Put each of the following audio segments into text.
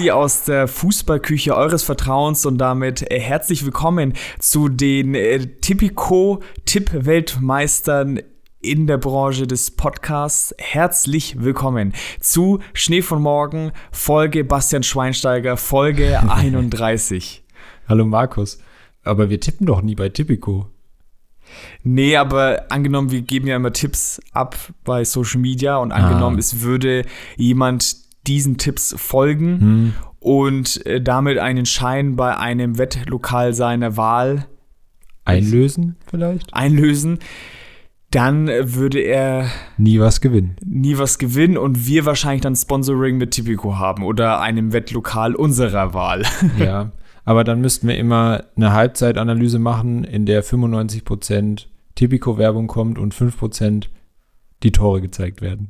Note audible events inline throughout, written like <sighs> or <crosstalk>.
Müsli aus der Fußballküche eures Vertrauens und damit äh, herzlich willkommen zu den äh, Tipico-Tipp-Weltmeistern in der Branche des Podcasts. Herzlich willkommen zu Schnee von Morgen, Folge Bastian Schweinsteiger, Folge <laughs> 31. Hallo Markus, aber wir tippen doch nie bei Tipico. Nee, aber angenommen, wir geben ja immer Tipps ab bei Social Media und angenommen, Ah. es würde jemand diesen Tipps folgen Hm. und äh, damit einen Schein bei einem Wettlokal seiner Wahl Einlösen vielleicht? einlösen, dann würde er Nie was gewinnen. nie was gewinnen und wir wahrscheinlich dann Sponsoring mit Tipico haben oder einem Wettlokal unserer Wahl. <laughs> Ja, aber dann müssten wir immer eine Halbzeitanalyse machen, in der 95% Tipico-Werbung kommt und 5% die Tore gezeigt werden.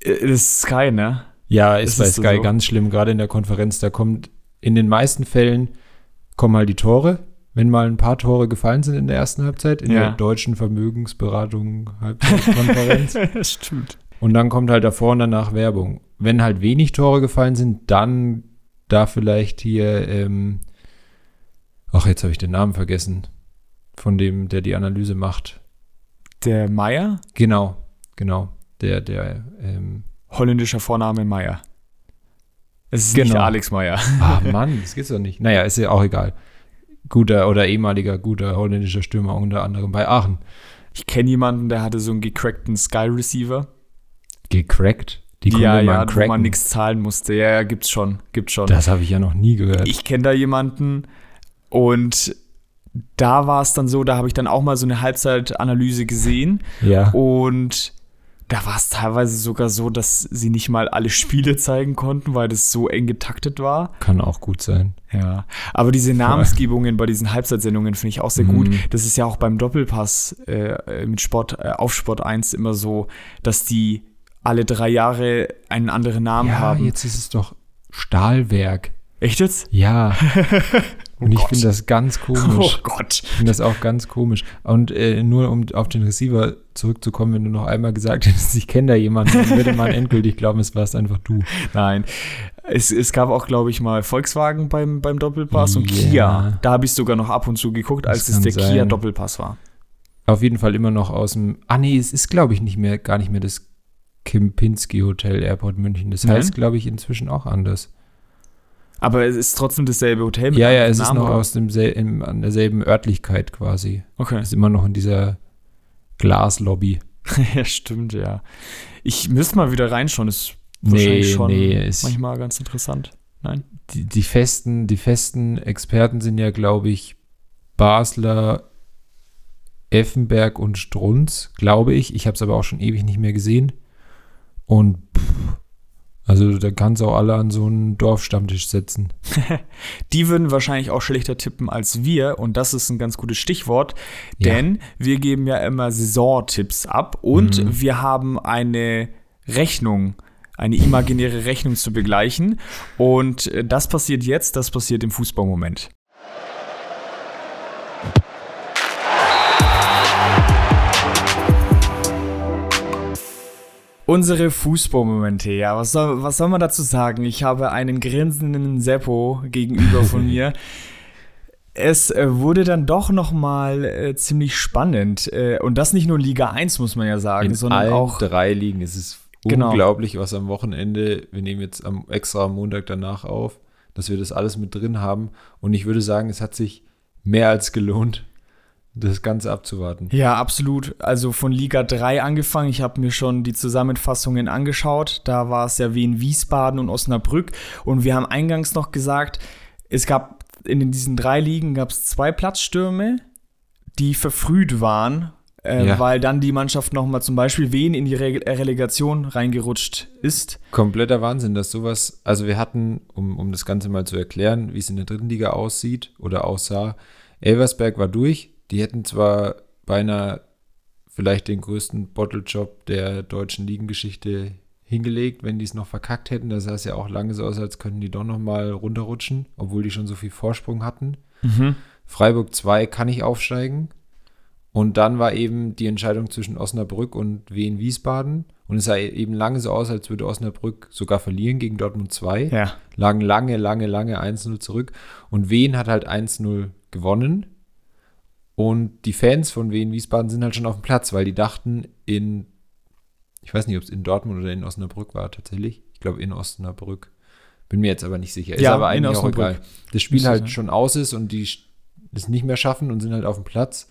Äh, Das ist Sky, ne? Ja, ist Ist bei Sky so? ganz schlimm, gerade in der Konferenz. Da kommt in den meisten Fällen kommen halt die Tore, wenn mal ein paar Tore gefallen sind in der ersten Halbzeit, in Ja. der deutschen Vermögensberatung Halbzeitkonferenz. <laughs> das stimmt. Und dann kommt halt davor und danach Werbung. Wenn halt wenig Tore gefallen sind, dann da vielleicht hier, ähm, ach, jetzt habe ich den Namen vergessen, von dem, der die Analyse macht. Der Meier, Genau, genau, der, der, ähm, holländischer Vorname Meier. Es ist nicht Genau. Alex Meier. ah Mann, das geht's doch nicht. Naja, ist ja auch egal. Guter oder ehemaliger guter holländischer Stürmer, unter anderem bei Aachen. Ich kenne jemanden, der hatte so einen gecrackten Sky Receiver. Gecrackt? Die konnte ja, man ja, wo cracken. man nichts zahlen musste. Ja, ja, gibt's schon, gibt's schon. Das habe ich ja noch nie gehört. ich kenne da jemanden und da war es dann so, da habe ich dann auch mal so eine Halbzeitanalyse gesehen ja. und da war es teilweise sogar so, dass sie nicht mal alle Spiele zeigen konnten, weil das so eng getaktet war. Kann auch gut sein. Ja, aber diese Namensgebungen bei diesen Halbzeitsendungen finde ich auch sehr Mhm. gut. Das ist ja auch beim Doppelpass äh, mit Sport äh, auf Sport 1 immer so, dass die alle drei Jahre einen anderen Namen Ja, haben. jetzt ist es doch Stahlwerk. Echt jetzt? Ja. <laughs> Und ich finde das ganz Oh komisch. Gott. Ich finde das auch ganz komisch. Und äh, nur um auf den Receiver zurückzukommen, wenn du noch einmal gesagt <laughs> hättest, ich kenne da jemanden, dann würde man endgültig glauben, es warst einfach du. Nein. Es, es gab auch, glaube ich, mal Volkswagen beim, beim Doppelpass und Ja. Kia. Da habe ich sogar noch ab und zu geguckt, als Das es der sein. Kia Doppelpass war. Auf jeden Fall immer noch aus dem. Ah, nee, es ist, glaube ich, nicht mehr, gar nicht mehr das Kempinski Hotel Airport München. Das Nein? heißt, glaube ich, inzwischen auch anders. Aber es ist trotzdem dasselbe Hotel Ja, ja, anderen es ist Namen, noch oder? aus dem sel im, an derselben Örtlichkeit quasi. Okay. Es ist immer noch in dieser Glaslobby. <laughs> ja, stimmt, ja. Ich müsste mal wieder reinschauen. Ist Nee, wahrscheinlich schon nee, ist- manchmal ganz interessant. Nein? die, die festen, die festen Experten sind ja, glaube ich, Basler, Effenberg und Strunz, glaube ich. Ich habe es aber auch schon ewig nicht mehr gesehen. Und pff, also da kannst du auch alle an so einen Dorfstammtisch setzen. <laughs> Die würden wahrscheinlich auch schlechter tippen als wir. Und das ist ein ganz gutes Stichwort. Ja. Denn wir geben ja immer Saisontipps ab. Und Mhm. wir haben eine Rechnung, eine imaginäre Rechnung zu begleichen. Und äh, das passiert jetzt, das passiert im Fußballmoment. Unsere Fußballmomente, ja, was soll, was soll man dazu sagen? Ich habe einen grinsenden Seppo gegenüber von <laughs> mir. Es äh, wurde dann doch noch mal äh, ziemlich spannend. Äh, und das nicht nur Liga 1, muss man ja sagen, sondern auch drei Ligen. Es ist Genau. unglaublich, was am Wochenende, wir nehmen jetzt am, extra am Montag danach auf, dass wir das alles mit drin haben. Und ich würde sagen, es hat sich mehr als gelohnt, das Ganze abzuwarten. Ja, absolut. Also von Liga 3 angefangen. Ich habe mir schon die Zusammenfassungen angeschaut. Da war es ja Wien, Wiesbaden und Osnabrück. Und wir haben eingangs noch gesagt, es gab in diesen drei Ligen gab es zwei Platzstürme, die verfrüht waren, äh, Ja. weil dann die Mannschaft noch mal zum Beispiel Wien in die Re Relegation reingerutscht ist. Kompletter Wahnsinn, dass sowas, also wir hatten, um, um das Ganze mal zu erklären, wie es in der dritten Liga aussieht oder aussah, Elversberg war durch. Die hätten zwar beinahe vielleicht den größten Bottlejob der deutschen Ligengeschichte hingelegt, wenn die es noch verkackt hätten. Da sah es ja auch lange so aus, als könnten die doch noch mal runterrutschen, obwohl die schon so viel Vorsprung hatten. Freiburg 2 kann nicht aufsteigen. Und dann war eben die Entscheidung zwischen Osnabrück und Wien Wiesbaden. Und es sah eben lange so aus, als würde Osnabrück sogar verlieren gegen Dortmund 2. Ja. Lagen lange, lange, lange 1-0 zurück. Und Wien hat halt 1-0 gewonnen. Und die Fans von Wien Wiesbaden sind halt schon auf dem Platz, weil die dachten in, ich weiß nicht, ob es in Dortmund oder in Osnabrück war tatsächlich. Ich glaube in Osnabrück. Bin mir jetzt aber nicht sicher. Ist Ja, aber eigentlich auch Osnabrück. egal. Das Spiel halt schon aus ist und die es nicht mehr schaffen und sind halt auf dem Platz.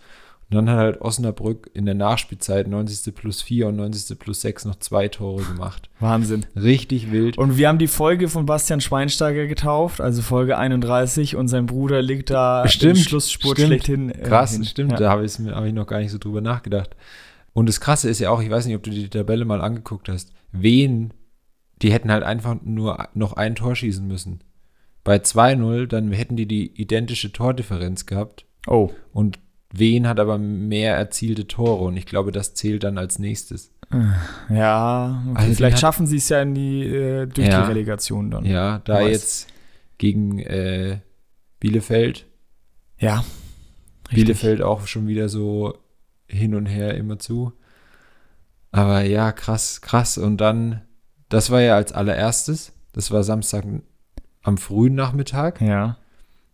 Und dann hat halt Osnabrück in der Nachspielzeit 90. plus 4 und 90. plus 6 noch zwei Tore gemacht. Wahnsinn. Richtig wild. Und wir haben die Folge von Bastian Schweinsteiger getauft, also Folge 31, und sein Bruder liegt da Stimmt, im Schlussspurt stimmt. schlechthin. äh, Krass, hin. stimmt. Ja. Da habe ich, hab ich noch gar nicht so drüber nachgedacht. Und das Krasse ist ja auch, ich weiß nicht, ob du die Tabelle mal angeguckt hast. Wen, die hätten halt einfach nur noch ein Tor schießen müssen. Bei 2-0, dann hätten die die identische Tordifferenz gehabt. Oh, Und Wen hat aber mehr erzielte Tore. Und ich glaube, das zählt dann als nächstes. ja. Okay. Also Vielleicht schaffen sie es ja in die, äh, durch Ja. die Relegation dann. Ja, da Weiß. jetzt gegen äh, Bielefeld. Ja. Bielefeld auch schon wieder so hin und her immer zu. Aber ja, krass, krass. Und dann, das war ja als allererstes, das war Samstag am frühen Nachmittag. Ja.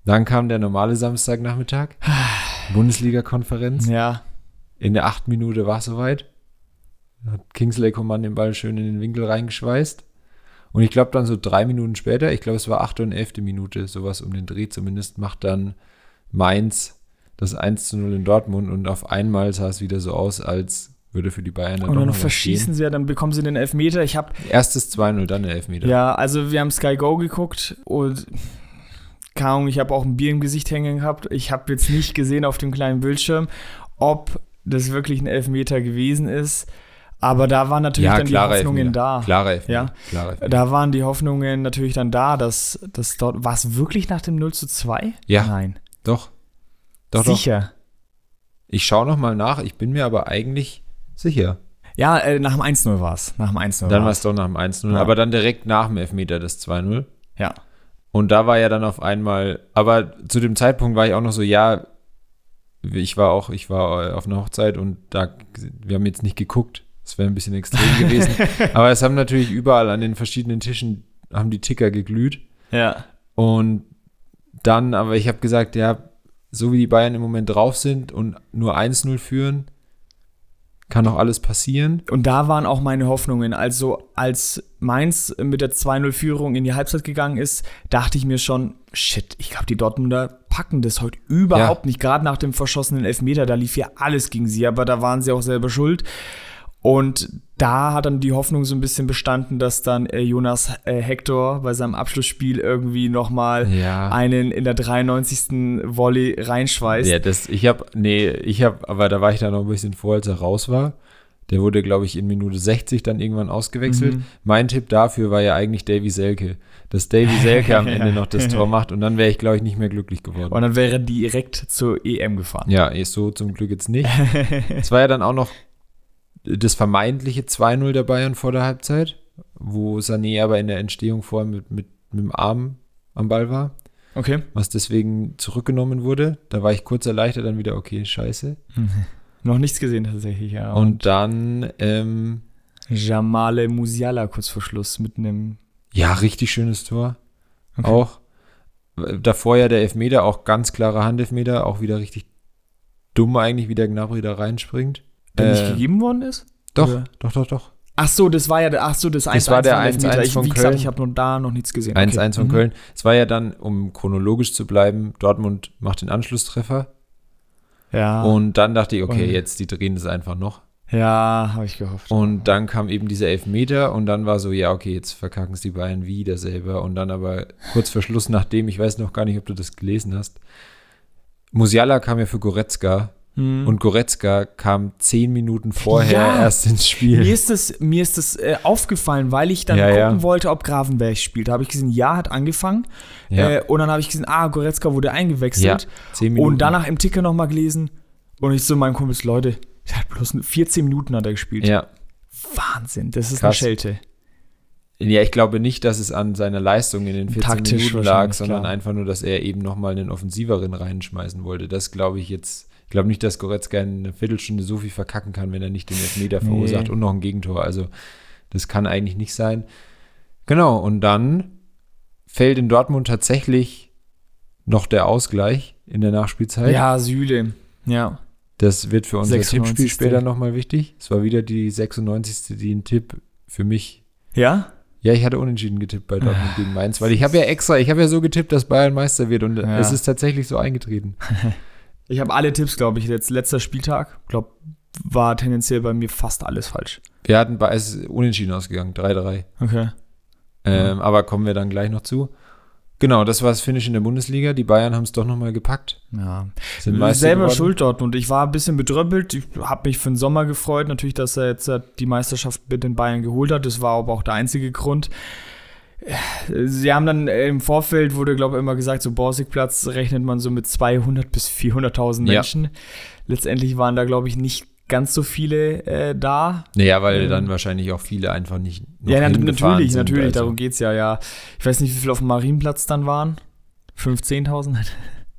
Dann kam der normale Samstagnachmittag, <sighs> Bundesliga-Konferenz. Ja. In der achten Minute war es soweit. Hat Kingsley Coman den Ball schön in den Winkel reingeschweißt. Und ich glaube dann so drei Minuten später, ich glaube es war achte und elfte Minute, sowas um den Dreh zumindest, macht dann Mainz das 1 zu 0 in Dortmund und auf einmal sah es wieder so aus, als würde für die Bayern dann Und dann noch verschießen gehen. sie ja, dann bekommen sie den Elfmeter. Ich habe Erstes 2-0, dann der Elfmeter. Ja, also wir haben Sky Go geguckt und keine Ahnung, ich habe auch ein Bier im Gesicht hängen gehabt. Ich habe jetzt nicht gesehen auf dem kleinen Bildschirm, ob das wirklich ein Elfmeter gewesen ist. Aber da waren natürlich Ja, dann die Hoffnungen Elfmeter. da. Klarer Elfmeter. Ja. Klarer Elfmeter. Da waren die Hoffnungen natürlich dann da, dass das dort. War es wirklich nach dem 0 zu 2? Ja. Nein. Doch. Doch, doch. Sicher. Ich schaue nochmal nach, ich bin mir aber eigentlich sicher. Ja, äh, nach dem 1-0 war es. Nach dem 1-0 Dann war es doch nach dem 1-0, Ja. aber dann direkt nach dem Elfmeter das 2-0. Ja. Und da war ja dann auf einmal, aber zu dem Zeitpunkt war ich auch noch so, ja, ich war auch, ich war äh, auf einer Hochzeit und da, wir haben jetzt nicht geguckt. Das wäre ein bisschen extrem <laughs> gewesen. Aber es haben natürlich überall an den verschiedenen Tischen, haben die Ticker geglüht. Ja. Und dann, aber ich habe gesagt, ja, so wie die Bayern im Moment drauf sind und nur 1-0 führen, kann doch alles passieren. Und da waren auch meine Hoffnungen. Also, als Mainz mit der 2-0-Führung in die Halbzeit gegangen ist, dachte ich mir schon, shit, ich glaube, die Dortmunder packen das heute überhaupt nicht. Gerade nach dem verschossenen Elfmeter, da lief ja alles gegen sie, aber da waren sie auch selber schuld. Und da hat dann die Hoffnung so ein bisschen bestanden, dass dann äh, Jonas äh, Hector bei seinem Abschlussspiel irgendwie nochmal Ja. einen in der 93. Volley reinschweißt. Ja, das, ich habe, nee, ich habe, aber da war ich da noch ein bisschen vor, als er raus war. Der wurde, glaube ich, in Minute 60 dann irgendwann ausgewechselt. Mhm. Mein Tipp dafür war ja eigentlich Davy Selke. Dass Davy <laughs> Selke am Ende noch das Tor macht und dann wäre ich, glaube ich, nicht mehr glücklich geworden. Und dann wäre er direkt zur EM gefahren. Ja, ist so zum Glück jetzt nicht. <laughs> es war ja dann auch noch das vermeintliche 2-0 der Bayern vor der Halbzeit, wo Sané aber in der Entstehung vorher mit, mit, mit dem Arm am Ball war, Okay. was deswegen zurückgenommen wurde. Da war ich kurz erleichtert, dann wieder, okay, scheiße. <laughs> Noch nichts gesehen tatsächlich, ja. Und dann, ähm, Jamale Musiala kurz vor Schluss mit einem. ja, richtig schönes Tor. Okay. Auch. Davor ja der Elfmeter, auch ganz klarer Handelfmeter, auch wieder richtig dumm eigentlich, wie der Gnabry da reinspringt. Der nicht Äh, gegeben worden ist? Doch, Oder? doch, doch, doch. Ach so, das war ja ach so, das 1-1 war der von Elfmeter. 1-1 Ich, von Wie gesagt, Köln. ich habe noch da noch nichts gesehen. 1-1 von Mhm. Köln. Es war ja dann, um chronologisch zu bleiben, Dortmund macht den Anschlusstreffer. Ja. Und dann dachte ich, okay, Und- jetzt, die drehen das einfach noch. ja, habe ich gehofft. Und dann kam eben dieser Elfmeter und dann war so, ja, okay, jetzt verkacken es die Bayern wieder selber. Und dann aber kurz vor Schluss, nachdem, ich weiß noch gar nicht, ob du das gelesen hast, Musiala kam ja für Goretzka Mhm. und Goretzka kam zehn Minuten vorher Ja. erst ins Spiel. mir ist das, mir ist das äh, aufgefallen, weil ich dann Ja, gucken ja. wollte, ob Gravenberg spielt. Da habe ich gesehen, ja, hat angefangen. Äh, und dann habe ich gesehen, ah, Goretzka wurde eingewechselt. Und danach im Ticker nochmal gelesen. Und ich so meinen Kumpels, Leute, der hat bloß 14 Minuten hat er gespielt. Ja. Wahnsinn, das ist Krass. eine Schelte. Ja, ich glaube nicht, dass es an seiner Leistung in den 14 Taktisch Minuten lag, sondern klar. einfach nur, dass er eben nochmal einen Offensiveren reinschmeißen wollte. Das glaube ich jetzt, glaube nicht, dass Goretzka in einer Viertelstunde so viel verkacken kann, wenn er nicht den Elfmeter verursacht Nee. und noch ein Gegentor. Also das kann eigentlich nicht sein. Genau, und dann fällt in Dortmund tatsächlich noch der Ausgleich in der Nachspielzeit. Ja, Süle. Ja. Das wird für unser 96. Tippspiel später nochmal wichtig. Es war wieder die 96. die ein Tipp für mich. Ja? Ja, ich hatte unentschieden getippt bei Dortmund gegen Mainz, weil ich habe ja extra, ich habe ja so getippt, dass Bayern Meister wird und Ja. es ist tatsächlich so eingetreten. <laughs> Ich habe alle Tipps, glaube ich, jetzt letzter Spieltag. glaube, war tendenziell bei mir fast alles falsch. Wir hatten bei es ist unentschieden ausgegangen, 3-3. Okay. Ähm, aber kommen wir dann gleich noch zu. Genau, das war das Finish in der Bundesliga. Die Bayern haben es doch nochmal gepackt. Ja. Sind Selber geworden. schuld Dortmund. Ich war ein bisschen bedröppelt. Ich habe mich für den Sommer gefreut, natürlich, dass er jetzt äh, die Meisterschaft mit den Bayern geholt hat. Das war aber auch der einzige Grund. Sie haben dann äh, im Vorfeld, wurde, glaube ich, immer gesagt, so Borsigplatz rechnet man so mit 200 bis 400.000 Ja. Menschen. Letztendlich waren da, glaube ich, nicht ganz so viele äh, da. Naja, weil Ähm. dann wahrscheinlich auch viele einfach nicht. ja, hingefahren natürlich, sind. natürlich, Also, darum geht es ja, ja. Ich weiß nicht, wie viele auf dem Marienplatz dann waren. 15.000? <laughs>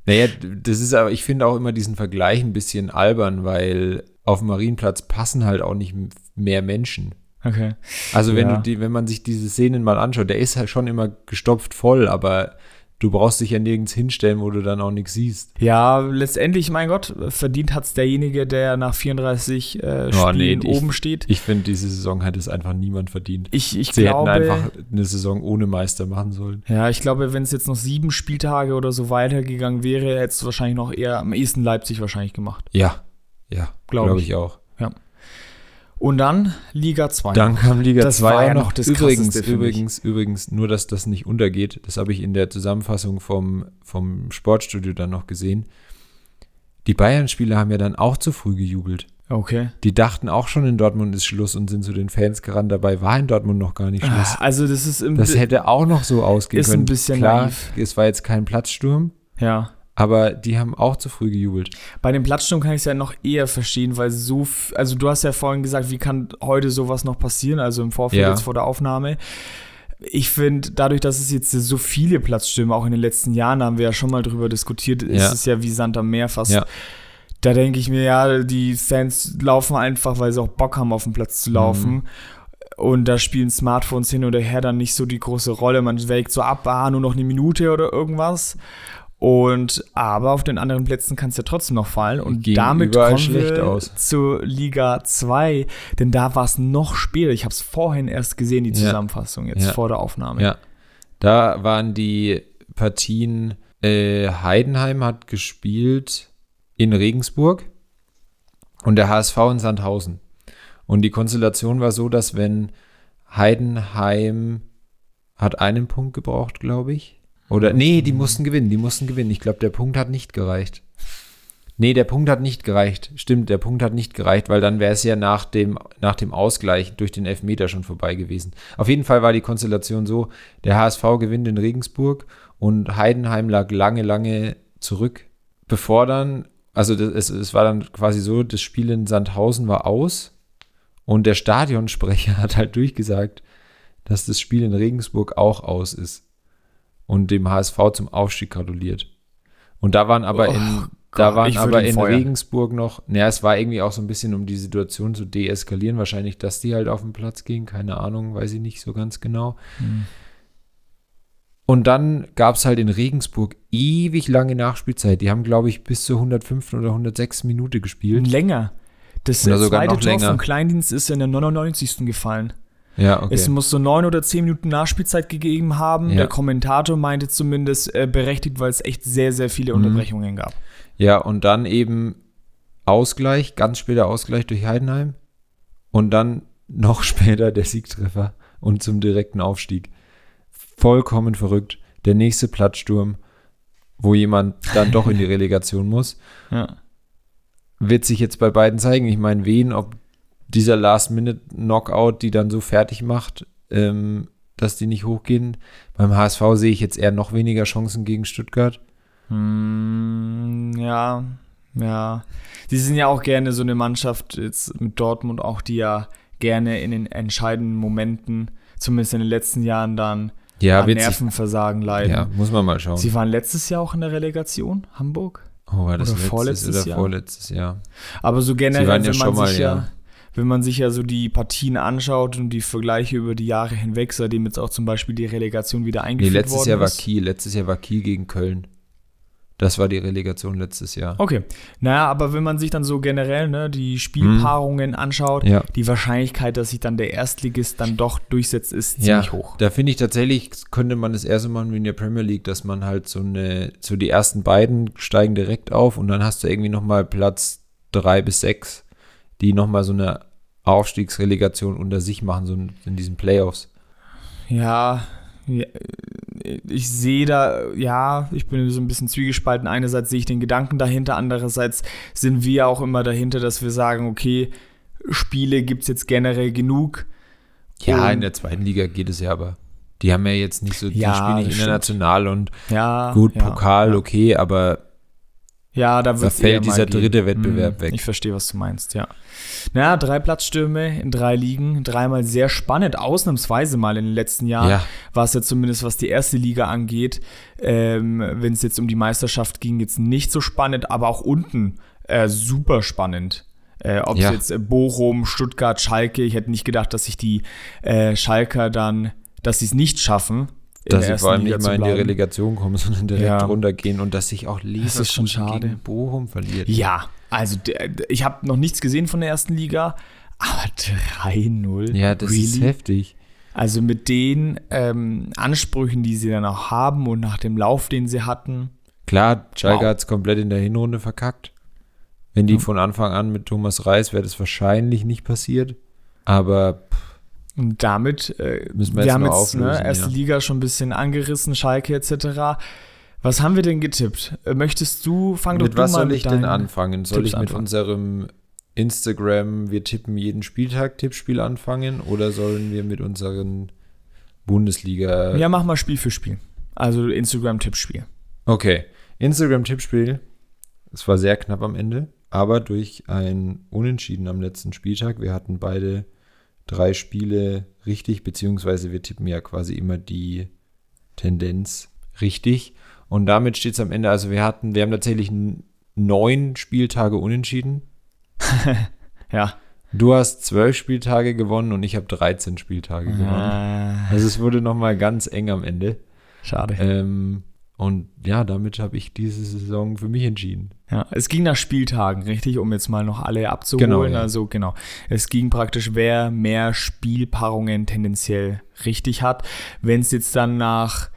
Naja, das ist aber, ich finde auch immer diesen Vergleich ein bisschen albern, weil auf dem Marienplatz passen halt auch nicht mehr Menschen. Okay. Also wenn Ja. du die, wenn man sich diese Szenen mal anschaut, der ist halt schon immer gestopft voll, aber du brauchst dich ja nirgends hinstellen, wo du dann auch nichts siehst. Ja, letztendlich, mein Gott, verdient hat es derjenige, der nach 34 äh, Oh, nee, Spielen ich- oben steht. Ich finde, diese Saison hat es einfach niemand verdient. Ich, ich Sie glaube, hätten einfach eine Saison ohne Meister machen sollen. ja, ich glaube, wenn es jetzt noch sieben Spieltage oder so weitergegangen wäre, hätte es wahrscheinlich noch eher am ehesten Leipzig wahrscheinlich gemacht. Ja, ja, Glaub glaube ich. ich auch. Und dann Liga 2. Dann kam Liga Das 2 war ja noch das übrigens, übrigens, übrigens, nur dass das nicht untergeht, das habe ich in der Zusammenfassung vom, vom Sportstudio dann noch gesehen. Die Bayern-Spieler haben ja dann auch zu früh gejubelt. Okay. Die dachten auch schon, in Dortmund ist Schluss und sind zu den Fans gerannt. Dabei war in Dortmund noch gar nicht Schluss. Also, das ist im. Das hätte auch noch so ausgehen Ist ein können. bisschen Klar, naiv. es war jetzt kein Platzsturm, ja. Aber die haben auch zu früh gejubelt. Bei dem Platzsturm kann ich es ja noch eher verstehen, weil so, also du hast ja vorhin gesagt, wie kann heute sowas noch passieren, also im Vorfeld Ja. jetzt vor der Aufnahme. Ich finde, dadurch, dass es jetzt so viele Platzstürme auch in den letzten Jahren, haben wir ja schon mal drüber diskutiert, ist Ja. es ja wie Sand am Meer fast. Ja. Da denke ich mir, ja, die Fans laufen einfach, weil sie auch Bock haben, auf den Platz zu laufen. Mhm. Und da spielen Smartphones hin oder her dann nicht so die große Rolle. Man wägt so ab, ah, nur noch eine Minute oder irgendwas. Und aber auf den anderen Plätzen kann es ja trotzdem noch fallen. Und Ging damit kommen schlecht wir aus. zur Liga 2. Denn da war es noch später. Ich habe es vorhin erst gesehen, die. Zusammenfassung, jetzt Ja. vor der Aufnahme. Ja. Da waren die Partien, äh, Heidenheim hat gespielt in Regensburg und der HSV in Sandhausen. Und die Konstellation war so, dass wenn Heidenheim hat einen Punkt gebraucht, glaube ich. Oder nee, die mussten gewinnen, die mussten gewinnen. Ich glaube, der Punkt hat nicht gereicht. Nee, der Punkt hat nicht gereicht. Stimmt, der Punkt hat nicht gereicht, weil dann wäre es ja nach dem, nach dem Ausgleich durch den Elfmeter schon vorbei gewesen. Auf jeden Fall war die Konstellation so, der HSV gewinnt in Regensburg und Heidenheim lag lange, lange zurück, bevor dann, also das, es, es war dann quasi so, das Spiel in Sandhausen war aus und der Stadionsprecher <laughs> hat halt durchgesagt, dass das Spiel in Regensburg auch aus ist und dem HSV zum Aufstieg gratuliert. Und da waren aber Oh in, da Gott, waren aber in feuern. Regensburg noch, naja, es war irgendwie auch so ein bisschen, um die Situation zu deeskalieren, wahrscheinlich, dass die halt auf den Platz gingen, keine Ahnung, weiß ich nicht so ganz genau. Hm. Und dann gab es halt in Regensburg ewig lange Nachspielzeit. Die haben, glaube ich, bis zur 105. oder 106. Minute gespielt. Länger. Das Oder sogar zweite noch Tor länger. vom Kleindienst ist in der 99. gefallen. Ja, okay. Es muss so neun oder zehn Minuten Nachspielzeit gegeben haben. Ja. Der Kommentator meinte zumindest äh, berechtigt, weil es echt sehr, sehr viele Mhm. Unterbrechungen gab. Ja, und dann eben Ausgleich, ganz später Ausgleich durch Heidenheim. Und dann noch <laughs> später der Siegtreffer und zum direkten Aufstieg. Vollkommen verrückt. Der nächste Platzsturm, wo jemand dann doch in die <laughs> Relegation muss, Ja. wird sich jetzt bei beiden zeigen. Ich meine, wen, ob dieser Last-Minute-Knockout die dann so fertig macht, ähm, dass die nicht hochgehen. Beim HSV sehe ich jetzt eher noch weniger Chancen gegen Stuttgart. Hm, ja, ja. Sie sind ja auch gerne so eine Mannschaft jetzt mit Dortmund auch, die ja gerne in den entscheidenden Momenten, zumindest in den letzten Jahren, dann Ja, an. Nervenversagen leiden. Ja, muss man mal schauen. Sie waren letztes Jahr auch in der Relegation, Hamburg. Oh, war das Oder letztes vorletztes oder Jahr? vorletztes Jahr? Aber so generell, waren ja wenn man schon mal, sich ja, ja. Wenn man sich ja so die Partien anschaut und die Vergleiche über die Jahre hinweg, seitdem jetzt auch zum Beispiel die Relegation wieder Nee, eingeführt letztes worden Jahr war ist. Kiel. Letztes Jahr war Kiel gegen Köln. Das war die Relegation letztes Jahr. Okay. Naja, aber wenn man sich dann so generell ne, die Spielpaarungen anschaut, Mhm. Ja. die Wahrscheinlichkeit, dass sich dann der Erstligist dann doch durchsetzt, ist Ja, ziemlich hoch. da finde ich tatsächlich, könnte man das erste Mal wie in der Premier League, dass man halt so eine, so die ersten beiden steigen direkt auf und dann hast du irgendwie nochmal Platz drei bis sechs, die nochmal so eine Aufstiegsrelegation unter sich machen, so in, diesen Playoffs. Ja, ich sehe da, ja, ich bin so ein bisschen zwiegespalten. Einerseits sehe ich den Gedanken dahinter, andererseits sind wir auch immer dahinter, dass wir sagen, okay, Spiele gibt es jetzt generell genug. Ja, in der zweiten Liga geht es ja aber. Die haben ja jetzt nicht so, die Ja, spielen nicht international und Ja, gut, ja, Pokal, okay, aber Ja, da, Da fällt dieser gehen. dritte Wettbewerb Hm, weg. Ich verstehe, was du meinst, ja. Naja, drei Platzstürme in drei Ligen, dreimal sehr spannend, ausnahmsweise mal in den letzten Jahren. ja, War es ja zumindest, was die erste Liga angeht, ähm, wenn es jetzt um die Meisterschaft ging, jetzt nicht so spannend, aber auch unten äh, super spannend. Äh, Ob es Ja. jetzt äh, Bochum, Stuttgart, Schalke, ich hätte nicht gedacht, dass sich die äh, Schalker dann, dass sie es nicht schaffen. Dass sie vor allem Liga nicht mal in die. Relegation kommen, <laughs> sondern direkt Ja. runtergehen und dass sich auch Leverkusen ist schon schade. gegen Bochum verliert. Ja, also ich habe noch nichts gesehen von der ersten Liga, aber 3-0. Ja, das ist really? heftig. Also mit den ähm, Ansprüchen, die sie dann auch haben und nach dem Lauf, den sie hatten. Klar, Schalke Wow. hat es komplett in der Hinrunde verkackt. Wenn die Ja. von Anfang an mit Thomas Reis wäre das wahrscheinlich nicht passiert. Aber Und damit, äh, Müssen wir wir jetzt haben jetzt ne, erste ja. Liga schon ein bisschen angerissen, Schalke etc. Was haben wir denn getippt? Äh, Möchtest du, fang doch mit du was mal soll mit ich denn anfangen? Soll Tipps ich mit anfangen? unserem Instagram, wir tippen jeden Spieltag Tippspiel anfangen oder sollen wir mit unseren Bundesliga Ja, mach mal Spiel für Spiel. Also Instagram-Tippspiel. Okay, Instagram-Tippspiel. Es war sehr knapp am Ende, aber durch ein Unentschieden am letzten Spieltag. Wir hatten beide drei Spiele richtig, beziehungsweise wir tippen ja quasi immer die Tendenz richtig. Und damit steht es am Ende. Also wir hatten, wir haben tatsächlich neun Spieltage unentschieden. <laughs> Ja. Du hast zwölf Spieltage gewonnen und ich habe 13 Spieltage gewonnen. Ah, Also es wurde nochmal ganz eng am Ende. schade. Ähm, und ja, damit habe ich diese Saison für mich entschieden. Ja, es ging nach Spieltagen, richtig, um jetzt mal noch alle abzuholen. Genau, ja. Also genau. Es ging praktisch, wer mehr Spielpaarungen tendenziell richtig hat. Wenn es jetzt dann nach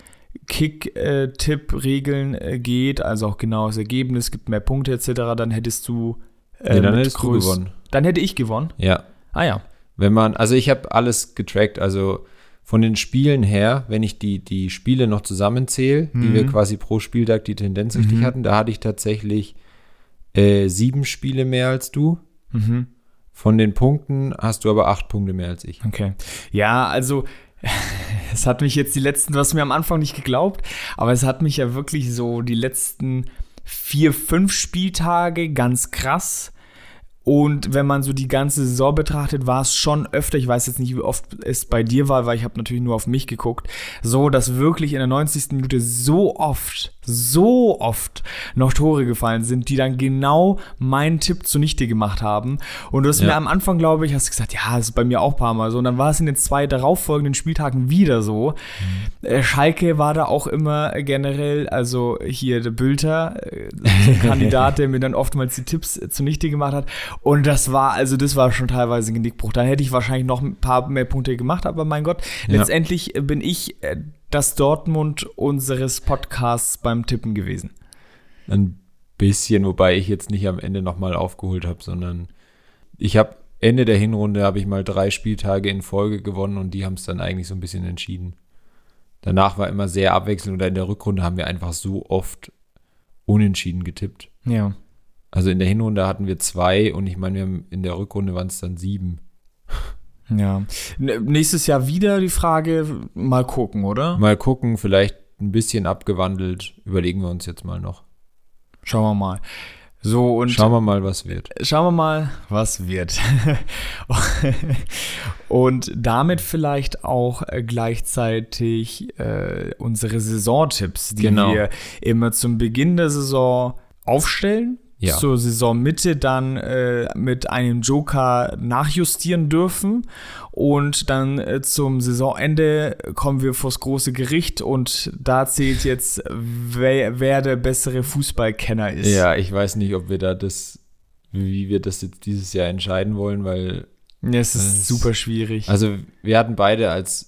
Kick-Tipp-Regeln äh, geht, also auch genau das Ergebnis, gibt mehr Punkte etc., dann hättest du äh, Ja, dann hättest du gewonnen. Dann hätte ich gewonnen. Ja. Ah ja. Wenn man, also ich habe alles getrackt, also von den Spielen her, wenn ich die, die Spiele noch zusammenzähle, die Mhm. wir quasi pro Spieltag die Tendenz richtig Mhm. hatten, da hatte ich tatsächlich äh, sieben Spiele mehr als du. Mhm. Von den Punkten hast du aber acht Punkte mehr als ich. Okay. Ja, also <laughs> es hat mich jetzt die letzten, du hast mir am Anfang nicht geglaubt, aber es hat mich ja wirklich so die letzten vier, fünf Spieltage ganz krass. Und wenn man so die ganze Saison betrachtet, war es schon öfter, ich weiß jetzt nicht, wie oft es bei dir war, weil ich habe natürlich nur auf mich geguckt, so, dass wirklich in der 90. Minute so oft, so oft noch Tore gefallen sind, die dann genau meinen Tipp zunichte gemacht haben. Und du hast Ja. mir am Anfang, glaube ich, hast du gesagt, ja, das ist bei mir auch ein paar Mal so. Und dann war es in den zwei darauffolgenden Spieltagen wieder so. Äh, Schalke war da auch immer generell, also hier der Bülter, äh, so ein Kandidat, <laughs> der mir dann oftmals die Tipps äh, zunichte gemacht hat. Und das war, also das war schon teilweise ein Genickbruch. Da hätte ich wahrscheinlich noch ein paar mehr Punkte gemacht, aber mein Gott, Ja. letztendlich bin ich das Dortmund unseres Podcasts beim Tippen gewesen. Ein bisschen, wobei ich jetzt nicht am Ende nochmal aufgeholt habe, sondern ich habe Ende der Hinrunde habe ich mal drei Spieltage in Folge gewonnen und die haben es dann eigentlich so ein bisschen entschieden. Danach war immer sehr abwechselnd oder in der Rückrunde haben wir einfach so oft unentschieden getippt. Ja. Also in der Hinrunde hatten wir zwei und ich meine, wir haben in der Rückrunde waren es dann sieben. Ja. Nächstes Jahr wieder die Frage, mal gucken, oder? Mal gucken, vielleicht ein bisschen abgewandelt, überlegen wir uns jetzt mal noch. Schauen wir mal. So, und Schauen wir mal, was wird. Schauen wir mal, was wird. <laughs> Und damit vielleicht auch äh, gleichzeitig äh, unsere Saisontipps, die Genau. wir immer zum Beginn der Saison aufstellen. Ja. Zur Saisonmitte dann äh, mit einem Joker nachjustieren dürfen. Und dann äh, zum Saisonende kommen wir vors große Gericht und da zählt jetzt, wer, wer der bessere Fußballkenner ist. Ja, ich weiß nicht, ob wir da das, wie wir das jetzt dieses Jahr entscheiden wollen, weil Ja, es ist Das- super schwierig. Also wir hatten beide als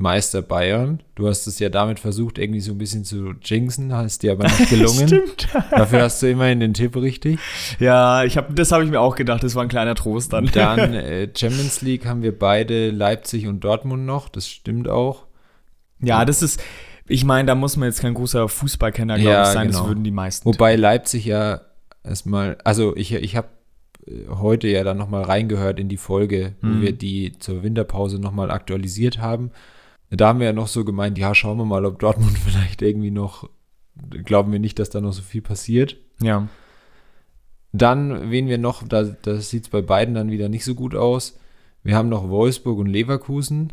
Meister Bayern. Du hast es ja damit versucht, irgendwie so ein bisschen zu jinxen, hast dir aber <laughs> nicht gelungen. Stimmt. Dafür hast du immerhin den Tipp richtig. Ja, ich hab, das habe ich mir auch gedacht. Das war ein kleiner Trost dann. Dann <laughs> äh, Champions League haben wir beide Leipzig und Dortmund noch. Das stimmt auch. ja, das ist, ich meine, da muss man jetzt kein großer Fußballkenner, glaube Ja, ich, sein. genau. Das würden die meisten. Wobei Leipzig ja erstmal, also ich, ich habe heute ja dann nochmal reingehört in die Folge, wo Mhm. wir die zur Winterpause nochmal aktualisiert haben. Da haben wir ja noch so gemeint, ja, schauen wir mal, ob Dortmund <laughs> vielleicht irgendwie noch, glauben wir nicht, dass da noch so viel passiert. ja. Dann, wen wir noch, da, da sieht es bei beiden dann wieder nicht so gut aus. Wir haben noch Wolfsburg und Leverkusen.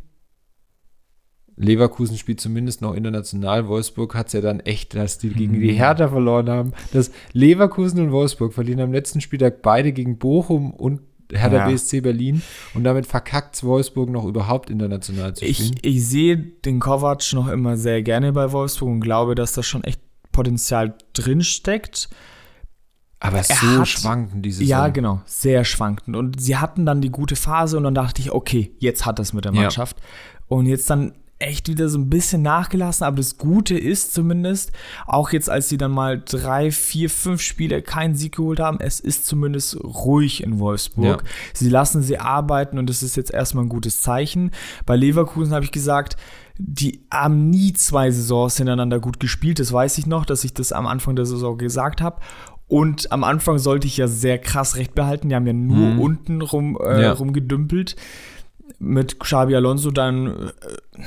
Leverkusen spielt zumindest noch international. Wolfsburg hat es ja dann echt, dass die gegen die Hertha verloren haben. Dass Leverkusen und Wolfsburg verlieren am letzten Spieltag beide gegen Bochum und Hertha Ja. BSC Berlin. Und damit verkackt Wolfsburg noch überhaupt international zu spielen. Ich, ich sehe den Kovac noch immer sehr gerne bei Wolfsburg und glaube, dass da schon echt Potenzial drin steckt. Aber er so hat- schwanken diese Ja, genau, sehr schwankend. Und sie hatten dann die gute Phase und dann dachte ich, okay, jetzt hat das mit der Ja. Mannschaft. Und jetzt dann echt wieder so ein bisschen nachgelassen, aber das Gute ist zumindest, auch jetzt, als sie dann mal drei, vier, fünf Spiele keinen Sieg geholt haben, es ist zumindest ruhig in Wolfsburg. Ja. Sie lassen sie arbeiten und das ist jetzt erstmal ein gutes Zeichen. Bei Leverkusen habe ich gesagt, die haben nie zwei Saisons hintereinander gut gespielt. Das weiß ich noch, dass ich das am Anfang der Saison gesagt habe. Und am Anfang sollte ich ja sehr krass recht behalten. Die haben ja nur Mhm. unten rum, äh, Ja. rumgedümpelt. Mit Xabi Alonso dann äh,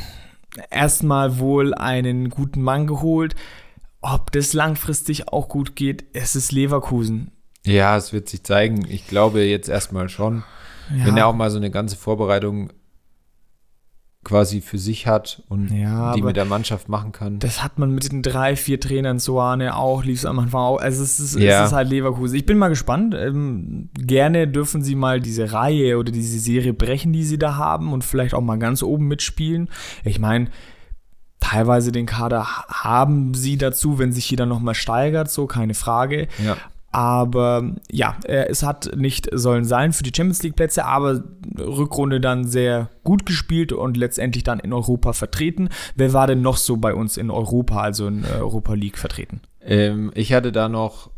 erstmal wohl einen guten Mann geholt. Ob das langfristig auch gut geht, es ist Leverkusen. Ja, es wird sich zeigen. Ich glaube jetzt erstmal schon. Wenn er auch mal so eine ganze Vorbereitung quasi für sich hat und Ja, die mit der Mannschaft machen kann. Das hat man mit den drei, vier Trainern, Soane auch, lief es am Anfang auch. Also es ist, Ja. es ist halt Leverkusen. Ich bin mal gespannt. Ähm, gerne dürfen sie mal diese Reihe oder diese Serie brechen, die sie da haben und vielleicht auch mal ganz oben mitspielen. Ich meine, teilweise den Kader ha- haben sie dazu, wenn sich jeder nochmal steigert, so keine Frage. ja. Aber ja, äh, es hat nicht sollen sein für die Champions League Plätze, aber Rückrunde dann sehr gut gespielt und letztendlich dann in Europa vertreten. Wer war denn noch so bei uns in Europa, also in äh, Europa League vertreten? ähm, ich hatte da noch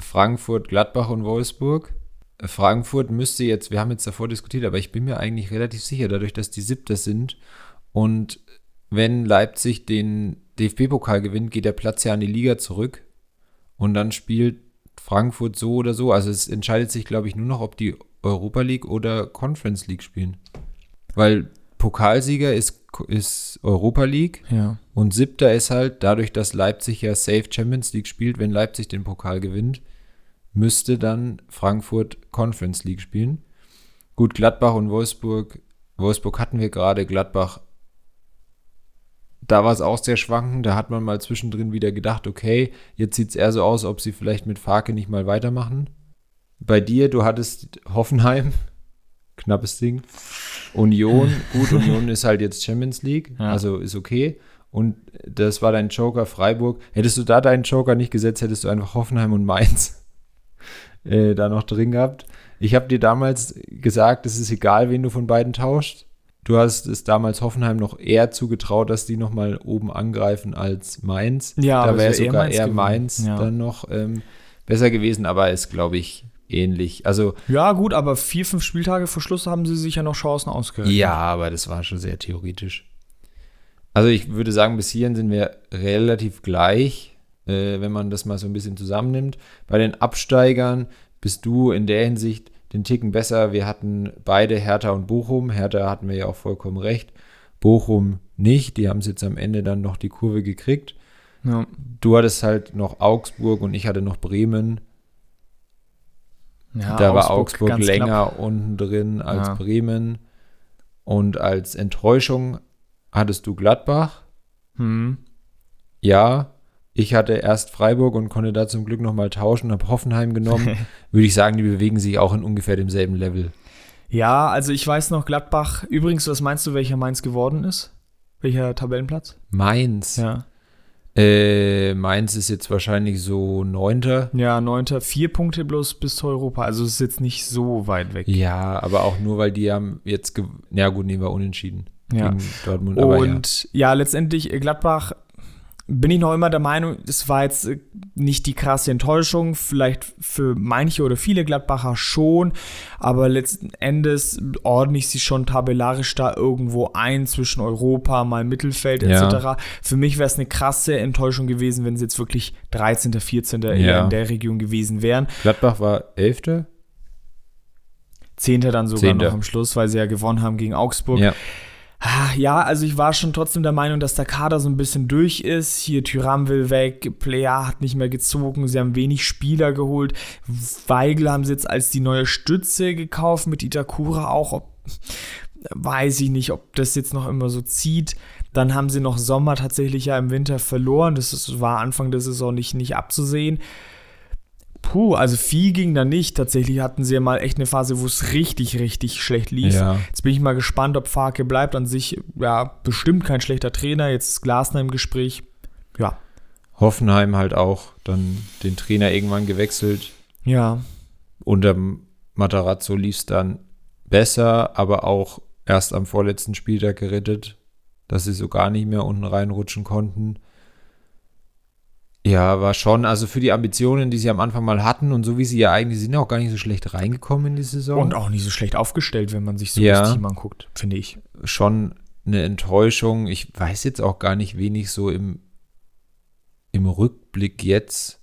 Frankfurt, Gladbach und Wolfsburg. Frankfurt müsste jetzt, wir haben jetzt davor diskutiert, aber ich bin mir eigentlich relativ sicher, dadurch, dass die Siebter sind und wenn Leipzig den DFB-Pokal gewinnt, geht der Platz ja an die Liga zurück und dann spielt Frankfurt so oder so. Also es entscheidet sich, glaube ich, nur noch, ob die Europa League oder Conference League spielen. Weil Pokalsieger ist, ist Europa League Ja. und siebter ist halt, dadurch, dass Leipzig ja Safe Champions League spielt, wenn Leipzig den Pokal gewinnt, müsste dann Frankfurt Conference League spielen. Gut, Gladbach und Wolfsburg. Wolfsburg hatten wir gerade, Gladbach. Da war es auch sehr schwankend. Da hat man mal zwischendrin wieder gedacht, okay, jetzt sieht es eher so aus, ob sie vielleicht mit Farke nicht mal weitermachen. Bei dir, du hattest Hoffenheim, <laughs> knappes Ding. Union, <laughs> gut, Union ist halt jetzt Champions League, Ja. also ist okay. Und das war dein Joker Freiburg. Hättest du da deinen Joker nicht gesetzt, hättest du einfach Hoffenheim und Mainz <laughs> äh, da noch drin gehabt. Ich habe dir damals gesagt, es ist egal, wen du von beiden tauscht. Du hast es damals Hoffenheim noch eher zugetraut, dass die noch mal oben angreifen als Mainz. Ja, da aber wäre es wär eher sogar Mainz eher. Mainz Ja. dann noch ähm, besser gewesen, aber ist, glaube ich, ähnlich. Also Ja, gut, aber vier, fünf Spieltage vor Schluss haben sie sich ja noch Chancen ausgerechnet. ja, aber das war schon sehr theoretisch. Also ich würde sagen, bis hierhin sind wir relativ gleich, äh, wenn man das mal so ein bisschen zusammennimmt. Bei den Absteigern bist du in der Hinsicht den Ticken besser. Wir hatten beide Hertha und Bochum. Hertha hatten wir ja auch vollkommen recht. Bochum nicht. Die haben es jetzt am Ende dann noch die Kurve gekriegt. Ja. Du hattest halt noch Augsburg und ich hatte noch Bremen. Ja, da war Augsburg länger knapp. unten drin als Ja. Bremen. Und als Enttäuschung hattest du Gladbach. Hm. Ja, Ich hatte erst Freiburg und konnte da zum Glück nochmal tauschen, habe Hoffenheim genommen. <laughs> Würde ich sagen, die bewegen sich auch in ungefähr demselben Level. Ja, also ich weiß noch, Gladbach. Übrigens, was meinst du, welcher Mainz geworden ist? Welcher Tabellenplatz? Mainz. Ja. Äh, Mainz ist jetzt wahrscheinlich so neunter. Ja, neunter. Vier Punkte bloß bis zu Europa. Also es ist jetzt nicht so weit weg. Ja, aber auch nur, weil die haben jetzt, ja gut, nehmen wir unentschieden Ja. gegen Dortmund. Aber ja. Und ja. letztendlich äh, Gladbach bin ich noch immer der Meinung, es war jetzt äh, nicht die krasse Enttäuschung, vielleicht für manche oder viele Gladbacher schon, aber letzten Endes ordne ich sie schon tabellarisch da irgendwo ein zwischen Europa, mal Mittelfeld etc. Ja. Für mich wäre es eine krasse Enttäuschung gewesen, wenn sie jetzt wirklich 13., 14. eher Ja. in der Region gewesen wären. Gladbach war elfter. Zehnter dann sogar Zehnter. noch am Schluss, weil sie ja gewonnen haben gegen Augsburg. Ja. Ah, Ja, also ich war schon trotzdem der Meinung, dass der Kader so ein bisschen durch ist. Hier Tyram will weg, Player hat nicht mehr gezogen, sie haben wenig Spieler geholt. Weigel haben sie jetzt als die neue Stütze gekauft mit Itakura auch. Ob, weiß ich nicht, ob das jetzt noch immer so zieht. Dann haben sie noch Sommer tatsächlich ja im Winter verloren. Das war Anfang der Saison nicht, nicht abzusehen. Puh, also viel ging da nicht. Tatsächlich hatten sie ja mal echt eine Phase, wo es richtig, richtig schlecht lief. Ja. Jetzt bin ich mal gespannt, ob Farke bleibt. An sich, ja, bestimmt kein schlechter Trainer. Jetzt ist Glasner im Gespräch. Ja. Hoffenheim halt auch dann den Trainer irgendwann gewechselt. Ja. Unter Matarazzo lief es dann besser, aber auch erst am vorletzten Spieltag gerettet, dass sie so gar nicht mehr unten reinrutschen konnten. Ja, war schon, also für die Ambitionen, die sie am Anfang mal hatten und so wie sie ja eigentlich sind, auch gar nicht so schlecht reingekommen in die Saison. Und auch nicht so schlecht aufgestellt, wenn man sich so Ja. das Team anguckt, finde ich. schon eine Enttäuschung. Ich weiß jetzt auch gar nicht, wen ich so im, im Rückblick jetzt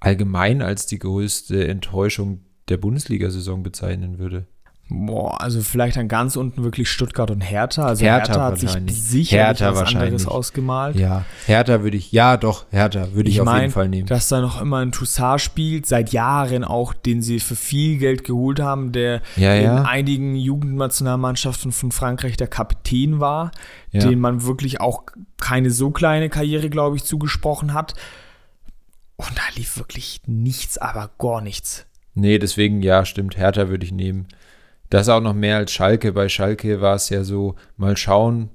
allgemein als die größte Enttäuschung der Bundesliga-Saison bezeichnen würde. Boah, also vielleicht dann ganz unten wirklich Stuttgart und Hertha. Also Hertha Hertha, hat sich sicherlich Hertha was anderes ausgemalt. Ja, Hertha würde ich, ja doch, Hertha würde ich, auf mein, jeden Fall nehmen. dass da noch immer ein Toussaint spielt, seit Jahren auch, den sie für viel Geld geholt haben, der Ja, ja. in einigen Jugendnationalmannschaften von Frankreich der Kapitän war, Ja. den man wirklich auch keine so kleine Karriere, glaube ich, zugesprochen hat. Und da lief wirklich nichts, aber gar nichts. Nee, deswegen, ja, stimmt, Hertha würde ich nehmen. Das auch noch mehr als Schalke. Bei Schalke war es ja so, mal schauen,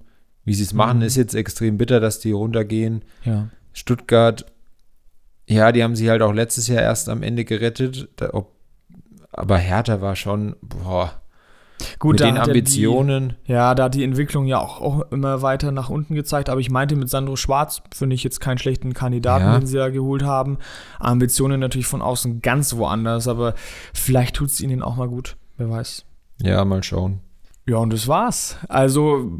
wie sie es machen. Mhm. Ist jetzt extrem bitter, dass die runtergehen. Ja. Stuttgart, ja, die haben sie halt auch letztes Jahr erst am Ende gerettet. Da, ob, aber Hertha war schon, boah, Gut, mit den Ambitionen. Die, ja, da hat die Entwicklung ja auch, auch immer weiter nach unten gezeigt. Aber ich meinte mit Sandro Schwarz, finde ich jetzt keinen schlechten Kandidaten, Ja. den sie da geholt haben. Ambitionen natürlich von außen ganz woanders, aber vielleicht tut es ihnen auch mal gut. Wer weiß. Ja, mal schauen. Ja, und das war's. Also,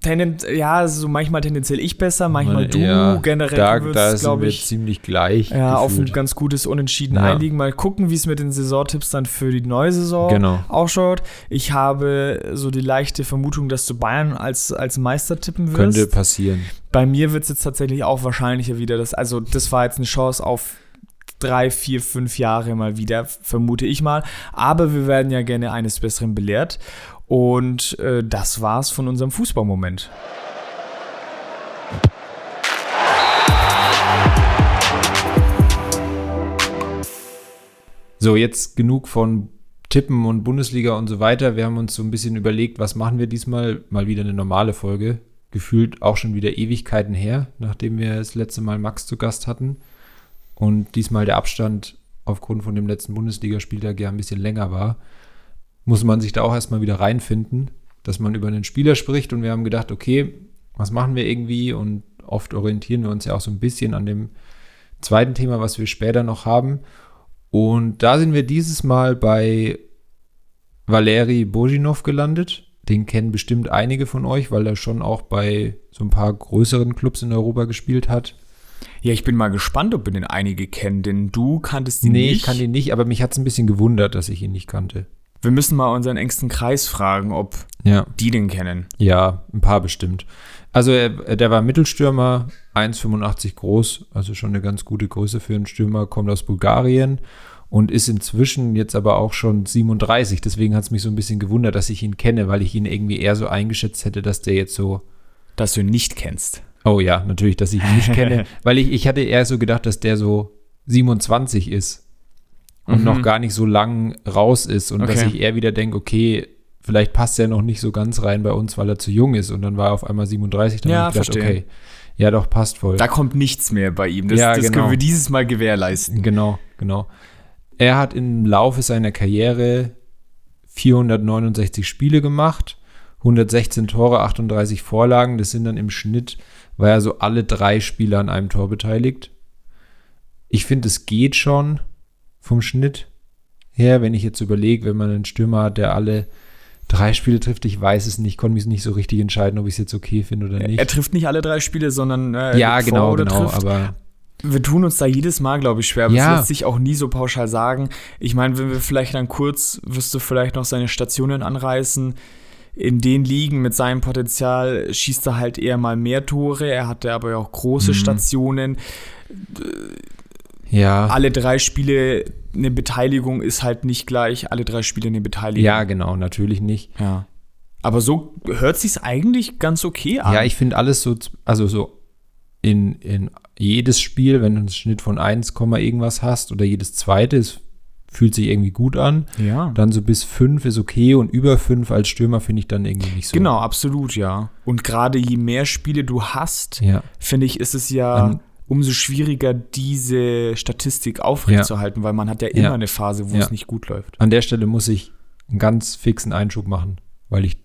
tendent, ja, so manchmal tendenziell ich besser, manchmal du. Ja, Generell da, da glaube ich, ziemlich gleich. ja, auf ein gefühlt. ganz gutes Unentschieden Ja. einliegen. Mal gucken, wie es mit den Saisontipps dann für die neue Saison Genau. ausschaut. Ich habe so die leichte Vermutung, dass du Bayern als, als Meister tippen wirst. Könnte passieren. Bei mir wird es jetzt tatsächlich auch wahrscheinlicher wieder. Das, also, das war jetzt eine Chance auf drei, vier, fünf Jahre mal wieder, vermute ich mal. Aber wir werden ja gerne eines Besseren belehrt. Und äh, das war's von unserem Fußballmoment. So, jetzt genug von Tippen und Bundesliga und so weiter. Wir haben uns so ein bisschen überlegt, was machen wir diesmal? Mal wieder eine normale Folge. Gefühlt auch schon wieder Ewigkeiten her, nachdem wir das letzte Mal Max zu Gast hatten. Und diesmal der Abstand aufgrund von dem letzten Bundesligaspieltag ja ein bisschen länger war. Muss man sich da auch erstmal wieder reinfinden, dass man über einen Spieler spricht. Und wir haben gedacht, okay, was machen wir irgendwie? Und oft orientieren wir uns ja auch so ein bisschen an dem zweiten Thema, was wir später noch haben. Und da sind wir dieses Mal bei Valeri Bojinov gelandet. Den kennen bestimmt einige von euch, weil er schon auch bei so ein paar größeren Clubs in Europa gespielt hat. Ja, ich bin mal gespannt, ob wir den einige kennen, denn du kanntest ihn nee, nicht. ich kann ihn nicht, aber mich hat es ein bisschen gewundert, dass ich ihn nicht kannte. wir müssen mal unseren engsten Kreis fragen, ob Ja. die den kennen. Ja, ein paar bestimmt. Also er, der war Mittelstürmer, 1,85 groß, also schon eine ganz gute Größe für einen Stürmer, kommt aus Bulgarien und ist inzwischen jetzt aber auch schon 37. Deswegen hat es mich so ein bisschen gewundert, dass ich ihn kenne, weil ich ihn irgendwie eher so eingeschätzt hätte, dass der jetzt so, Dass du ihn nicht kennst. Oh ja, natürlich, dass ich ihn nicht kenne. <laughs> Weil ich, ich hatte eher so gedacht, dass der so 27 ist und Mhm. noch gar nicht so lang raus ist. Und dass Okay. ich eher wieder denke, okay, vielleicht passt er noch nicht so ganz rein bei uns, weil er zu jung ist. Und dann war er auf einmal 37. Dann Ja, ich gedacht, verstehe. okay, ja doch, passt voll. Da kommt nichts mehr bei ihm. Das, Ja, das genau. können wir dieses Mal gewährleisten. Genau, genau. Er hat im Laufe seiner Karriere 469 Spiele gemacht, 116 Tore, 38 Vorlagen. Das sind dann im Schnitt, war er so alle drei Spiele an einem Tor beteiligt. Ich finde, es geht schon vom Schnitt her, wenn ich jetzt überlege, wenn man einen Stürmer hat, der alle drei Spiele trifft, ich weiß es nicht, konnte mich nicht so richtig entscheiden, ob ich es jetzt okay finde oder nicht. Er trifft nicht alle drei Spiele, sondern äh, ja, genau, genau, trifft. aber Wir tun uns da jedes Mal, glaube ich, schwer. Aber Ja. es lässt sich auch nie so pauschal sagen. Ich meine, wenn wir vielleicht dann kurz, wirst du vielleicht noch seine Stationen anreißen. In den Ligen mit seinem Potenzial schießt er halt eher mal mehr Tore. Er hatte aber ja auch große Mhm. Stationen. ja. Alle drei Spiele eine Beteiligung ist halt nicht gleich alle drei Spiele eine Beteiligung. Ja, genau, natürlich nicht. ja. Aber so hört sich's eigentlich ganz okay an. Ja, ich finde alles so, also so in, in jedes Spiel, wenn du einen Schnitt von 1, Komma irgendwas hast oder jedes zweite, es fühlt sich irgendwie gut an. ja. Dann so bis 5 ist okay und über 5 als Stürmer finde ich dann irgendwie nicht so. Genau, absolut, ja. Und gerade je mehr Spiele du hast, Ja, finde ich, ist es ja An- umso schwieriger, diese Statistik aufrechtzuerhalten, weil man hat ja immer Ja. eine Phase, wo Ja. es nicht gut läuft. an der Stelle muss ich einen ganz fixen Einschub machen, weil ich,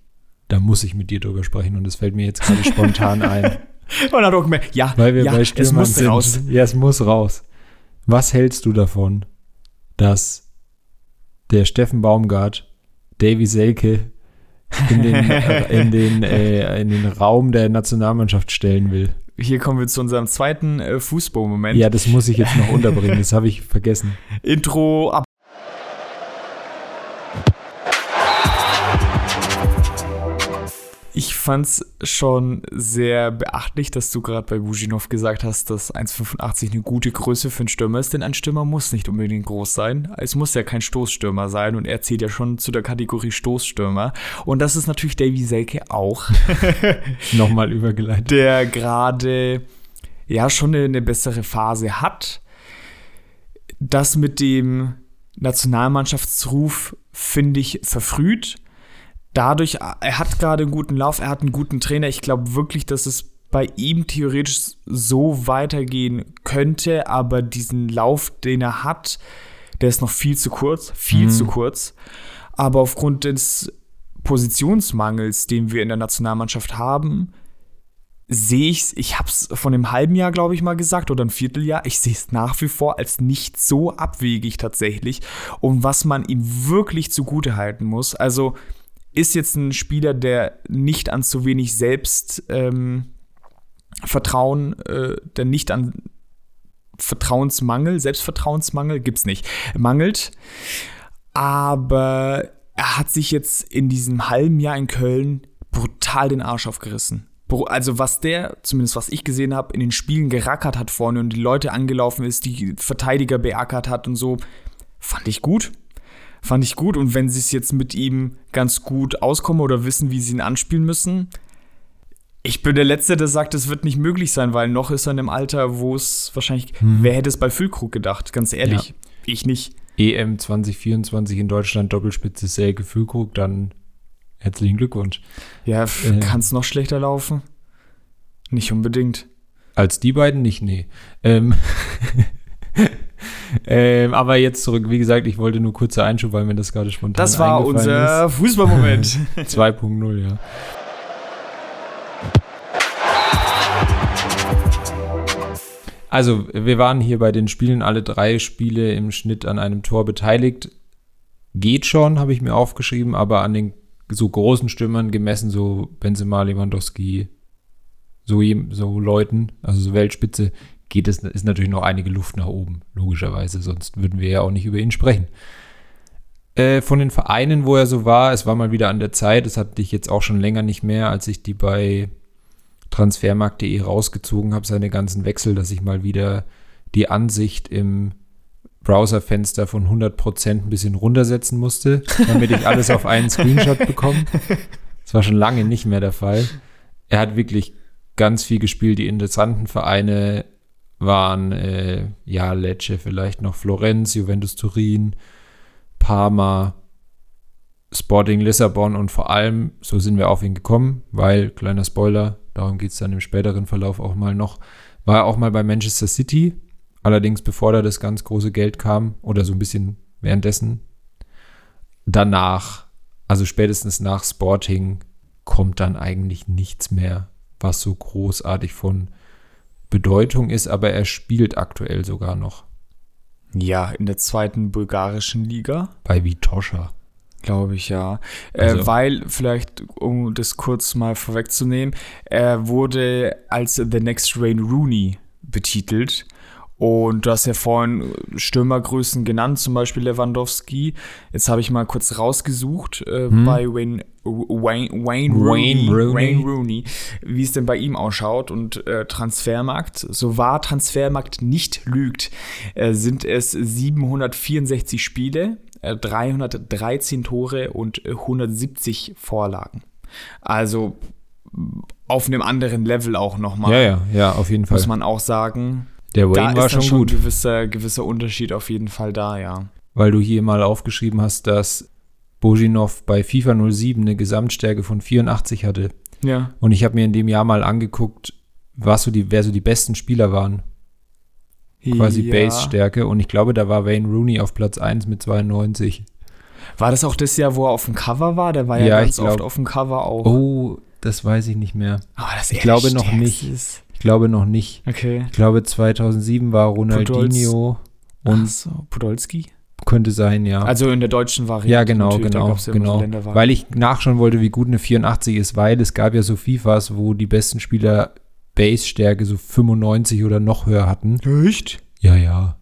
da muss ich mit dir drüber sprechen und es fällt mir jetzt gerade spontan ein. <laughs> Und dann auch gemerkt, ja, Weil wir ja bei es Stürmern muss sind. raus. Ja, es muss raus. Was hältst du davon, dass der Steffen Baumgart Davy Selke in den, <laughs> in, den, äh, in den Raum der Nationalmannschaft stellen will? Hier kommen wir zu unserem zweiten äh, Fußballmoment. Ja, das muss ich jetzt noch unterbringen, das habe ich vergessen. Intro ab. Ich fand's schon sehr beachtlich, dass du gerade bei Bujinov gesagt hast, dass 1,85 eine gute Größe für einen Stürmer ist, denn ein Stürmer muss nicht unbedingt groß sein. Es muss ja kein Stoßstürmer sein und er zählt ja schon zu der Kategorie Stoßstürmer. Und das ist natürlich Davy Selke auch, <laughs> Nochmal übergeleitet. der gerade ja schon eine, eine bessere Phase hat. Das mit dem Nationalmannschaftsruf finde ich verfrüht. Dadurch, er hat gerade einen guten Lauf, er hat einen guten Trainer. Ich glaube wirklich, dass es bei ihm theoretisch so weitergehen könnte, aber diesen Lauf, den er hat, der ist noch viel zu kurz, viel Mhm. zu kurz. Aber aufgrund des Positionsmangels, den wir in der Nationalmannschaft haben, sehe ich es, ich habe es von einem halben Jahr, glaube ich, mal gesagt, oder ein Vierteljahr, ich sehe es nach wie vor als nicht so abwegig tatsächlich. Und was man ihm wirklich zugute halten muss, also ist jetzt ein Spieler, der nicht an zu wenig Selbst ähm, äh, der nicht an Vertrauensmangel, Selbstvertrauensmangel, gibt's nicht, mangelt. Aber er hat sich jetzt in diesem halben Jahr in Köln brutal den Arsch aufgerissen. Also was der, zumindest was ich gesehen habe, in den Spielen gerackert hat vorne und die Leute angelaufen ist, die Verteidiger beackert hat und so, fand ich gut. Fand ich gut. Und wenn sie es jetzt mit ihm ganz gut auskommen oder wissen, wie sie ihn anspielen müssen, ich bin der Letzte, der sagt, es wird nicht möglich sein, weil noch ist er in einem Alter, wo es wahrscheinlich, wer hätte es bei Füllkrug gedacht, ganz ehrlich. Ich nicht. EM 2024 in Deutschland, Doppelspitze Selke Füllkrug, dann herzlichen Glückwunsch. Ja, Äh. kann es noch schlechter laufen? Nicht unbedingt. Als die beiden nicht, nee. Ähm, <laughs> <laughs> ähm, aber jetzt zurück, wie gesagt, ich wollte nur kurzer Einschub, weil mir das gerade spontan Das war unser Fußballmoment. <laughs> <laughs> ist. 2.0, ja. Also, wir waren hier bei den Spielen, alle drei Spiele im Schnitt an einem Tor beteiligt. Geht schon, habe ich mir aufgeschrieben, aber an den so großen Stürmern gemessen, so Benzema, Lewandowski, so, so Leuten, also so Weltspitze, geht es, ist natürlich noch einige Luft nach oben, logischerweise, sonst würden wir ja auch nicht über ihn sprechen. Äh, von den Vereinen, wo er so war, es war mal wieder an der Zeit, das hatte ich jetzt auch schon länger nicht mehr, als ich die bei transfermarkt.de rausgezogen habe, seine ganzen Wechsel, dass ich mal wieder die Ansicht im Browserfenster von 100% ein bisschen runtersetzen musste, damit ich alles auf einen Screenshot bekomme. Das war schon lange nicht mehr der Fall. Er hat wirklich ganz viel gespielt. Die interessanten Vereine waren äh, ja Lecce, vielleicht noch Florenz, Juventus Turin, Parma, Sporting Lissabon und vor allem, so sind wir auf ihn gekommen, weil, kleiner Spoiler, darum geht es dann im späteren Verlauf auch mal noch, war er auch mal bei Manchester City, allerdings bevor da das ganz große Geld kam oder so ein bisschen währenddessen. Danach, also spätestens nach Sporting, kommt dann eigentlich nichts mehr, was so großartig von Bedeutung ist, aber er spielt aktuell sogar noch. Ja, in der zweiten bulgarischen Liga. Bei Vitosha. Glaube ich, ja. Äh, Also- weil, vielleicht, um das kurz mal vorwegzunehmen, er wurde als The Next Rain Rooney betitelt. Und du hast ja vorhin Stürmergrößen genannt, zum Beispiel Lewandowski. Jetzt habe ich mal kurz rausgesucht äh, bei Wayne, Wayne, Wayne, Rooney, Hm? Rooney. Wayne Rooney, wie es denn bei ihm ausschaut. Und äh, Transfermarkt, so wahr Transfermarkt nicht lügt, äh, sind es 764 Spiele, äh, 313 Tore und äh, 170 Vorlagen. Also auf einem anderen Level auch nochmal, Ja, ja, ja, auf jeden Fall. muss man auch sagen. Der Da Wayne war ist dann schon schon gut, ein gewisser, gewisser Unterschied auf jeden Fall da, ja. weil du hier mal aufgeschrieben hast, dass Bojinov bei FIFA 07 eine Gesamtstärke von 84 hatte. Ja. Und ich habe mir in dem Jahr mal angeguckt, was so die, wer so die besten Spieler waren. Quasi ja. Base-Stärke. Und ich glaube, da war Wayne Rooney auf Platz 1 mit 92. War das auch das Jahr, wo er auf dem Cover war? Der war ja, Ja, ganz oft auf dem Cover auch. Oh, das weiß ich nicht mehr. Aber das ich glaube noch nicht. Ist. Ich glaube noch nicht. Okay. Ich glaube 2007 war Ronaldinho Und und so, Podolski? könnte sein, ja. Also in der deutschen Variante. ja, genau, genau, ja genau. Weil ich nachschauen wollte, wie gut eine 84 ist, weil es gab ja so FIFAs, wo die besten Spieler Base-Stärke so 95 oder noch höher hatten. Echt? Ja, ja.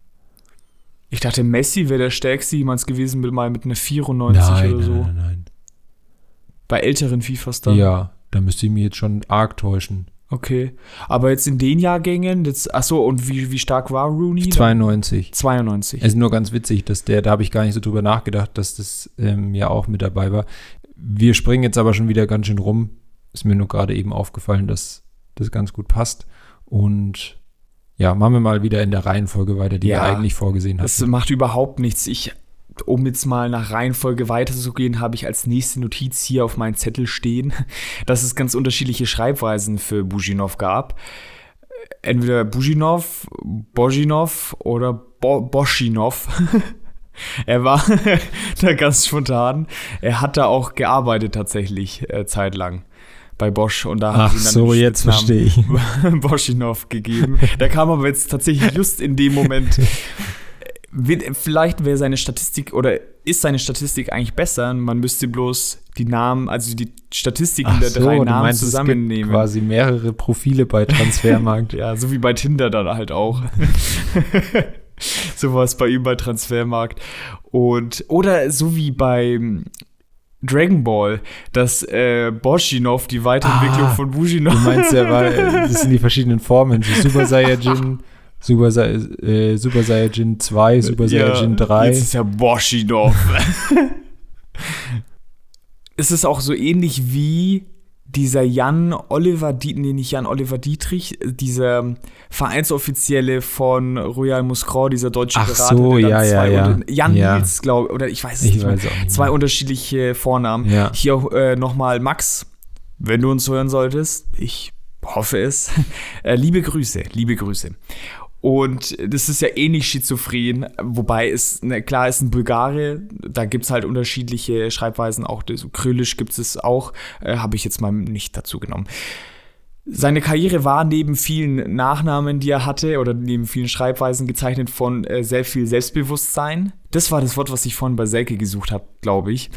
Ich dachte, Messi wäre der stärkste jemals gewesen, mit mal mit einer 94 nein, oder so. nein, nein, Bei älteren FIFAs nein. dann. Ja, da müsste ich mich jetzt schon arg täuschen. Okay. Aber jetzt in den Jahrgängen, jetzt, achso, und wie, wie stark war Rooney? 92. 92. Es ist nur ganz witzig, dass der, da habe ich gar nicht so drüber nachgedacht, dass das ähm, ja auch mit dabei war. Wir springen jetzt aber schon wieder ganz schön rum. Ist mir nur gerade eben aufgefallen, dass das ganz gut passt. Und ja, machen wir mal wieder in der Reihenfolge weiter, die Ja. wir eigentlich vorgesehen Das hatten. macht überhaupt nichts. Ich, um jetzt mal nach Reihenfolge weiterzugehen, habe ich als nächste Notiz hier auf meinem Zettel stehen, <laughs> dass es ganz unterschiedliche Schreibweisen für Bujinov gab. Entweder Bujinov, Bojinov oder Bo Boschinov. <laughs> er war <laughs> da ganz spontan. Er hat da auch gearbeitet tatsächlich äh, zeitlang bei Bosch und da haben Ach sie ihm dann so, jetzt verstehe ich. Boschinov gegeben. Der kam aber jetzt tatsächlich just in dem Moment. Vielleicht wäre seine Statistik oder ist seine Statistik eigentlich besser. Man müsste bloß die Namen, also die Statistiken der drei Namen es gibt zusammennehmen. quasi mehrere Profile bei <laughs> Transfermarkt. Ja, so wie bei Tinder dann halt auch. <laughs> so war es bei ihm bei Transfermarkt. Und, oder so wie bei Dragon Ball, dass äh, Boschinov die Weiterentwicklung Ah, von Bujinov. Du meinst ja, weil <laughs> das sind die verschiedenen Formen. So Super Saiyajin, Super, Sa äh, Super Saiyajin 2, Super Saiyajin 3. Jetzt ist ja Boschinov. <laughs> es ist auch so ähnlich wie dieser Jan Oliver, Die nee, nicht Jan Oliver Dietrich, dieser Vereinsoffizielle von Royal Muscron, dieser deutsche Ach Berater. so, der dann ja, ja, zwei ja. Jan Ja. Nils, glaube oder ich weiß es Ich nicht mehr. weiß nicht Zwei mehr. unterschiedliche Vornamen. Ja. Hier äh, nochmal Max, wenn du uns hören solltest, ich hoffe es. <laughs> äh, liebe Grüße, liebe Grüße. Und das ist ja ähnlich schizophren, wobei es, na klar, ist ein Bulgare, da gibt es halt unterschiedliche Schreibweisen, auch das, Kyrillisch gibt es auch, äh, habe ich jetzt mal nicht dazu genommen. Seine Karriere war neben vielen Nachnamen, die er hatte, oder neben vielen Schreibweisen gezeichnet von äh, sehr viel Selbstbewusstsein. Das war das Wort, was ich vorhin bei Selke gesucht habe, glaube ich.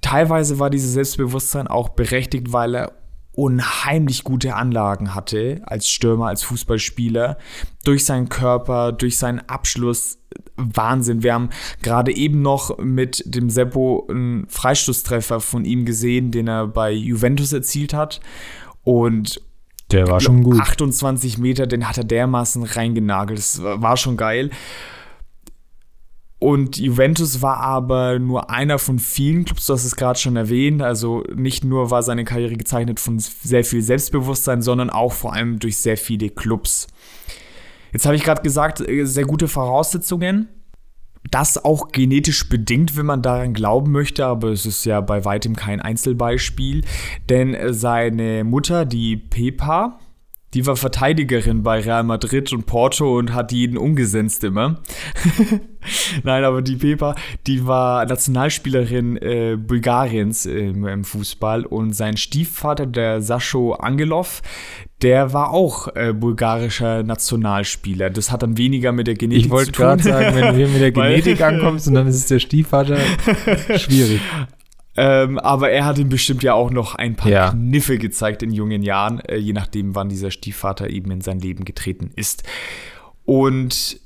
Teilweise war dieses Selbstbewusstsein auch berechtigt, weil er unheimlich gute Anlagen hatte als Stürmer, als Fußballspieler, durch seinen Körper, durch seinen Abschluss. Wahnsinn. Wir haben gerade eben noch mit dem Seppo einen Freistoßtreffer von ihm gesehen, den er bei Juventus erzielt hat. Und Der war schon gut. 28 Meter, den hat er dermaßen reingenagelt. Das war schon geil. Und Juventus war aber nur einer von vielen Clubs, du hast es gerade schon erwähnt. Also nicht nur war seine Karriere gezeichnet von sehr viel Selbstbewusstsein, sondern auch vor allem durch sehr viele Clubs. Jetzt habe ich gerade gesagt, äh, sehr gute Voraussetzungen. Das auch genetisch bedingt, wenn man daran glauben möchte, aber es ist ja bei weitem kein Einzelbeispiel. Denn äh, seine Mutter, die Pepa, die war Verteidigerin bei Real Madrid und Porto und hat jeden umgesetzt immer. <laughs> Nein, aber die Pepa, die war Nationalspielerin äh, Bulgariens äh, im Fußball und sein Stiefvater, der Sascho Angelov, der war auch äh, bulgarischer Nationalspieler. Das hat dann weniger mit der Genetik zu tun. Ich wollte gerade sagen, wenn du hier mit der <laughs> Genetik ankommst und dann ist es der Stiefvater, <laughs> schwierig. Ähm, aber er hat ihm bestimmt ja auch noch ein paar ja. Kniffe gezeigt in jungen Jahren, äh, je nachdem, wann dieser Stiefvater eben in sein Leben getreten ist. Und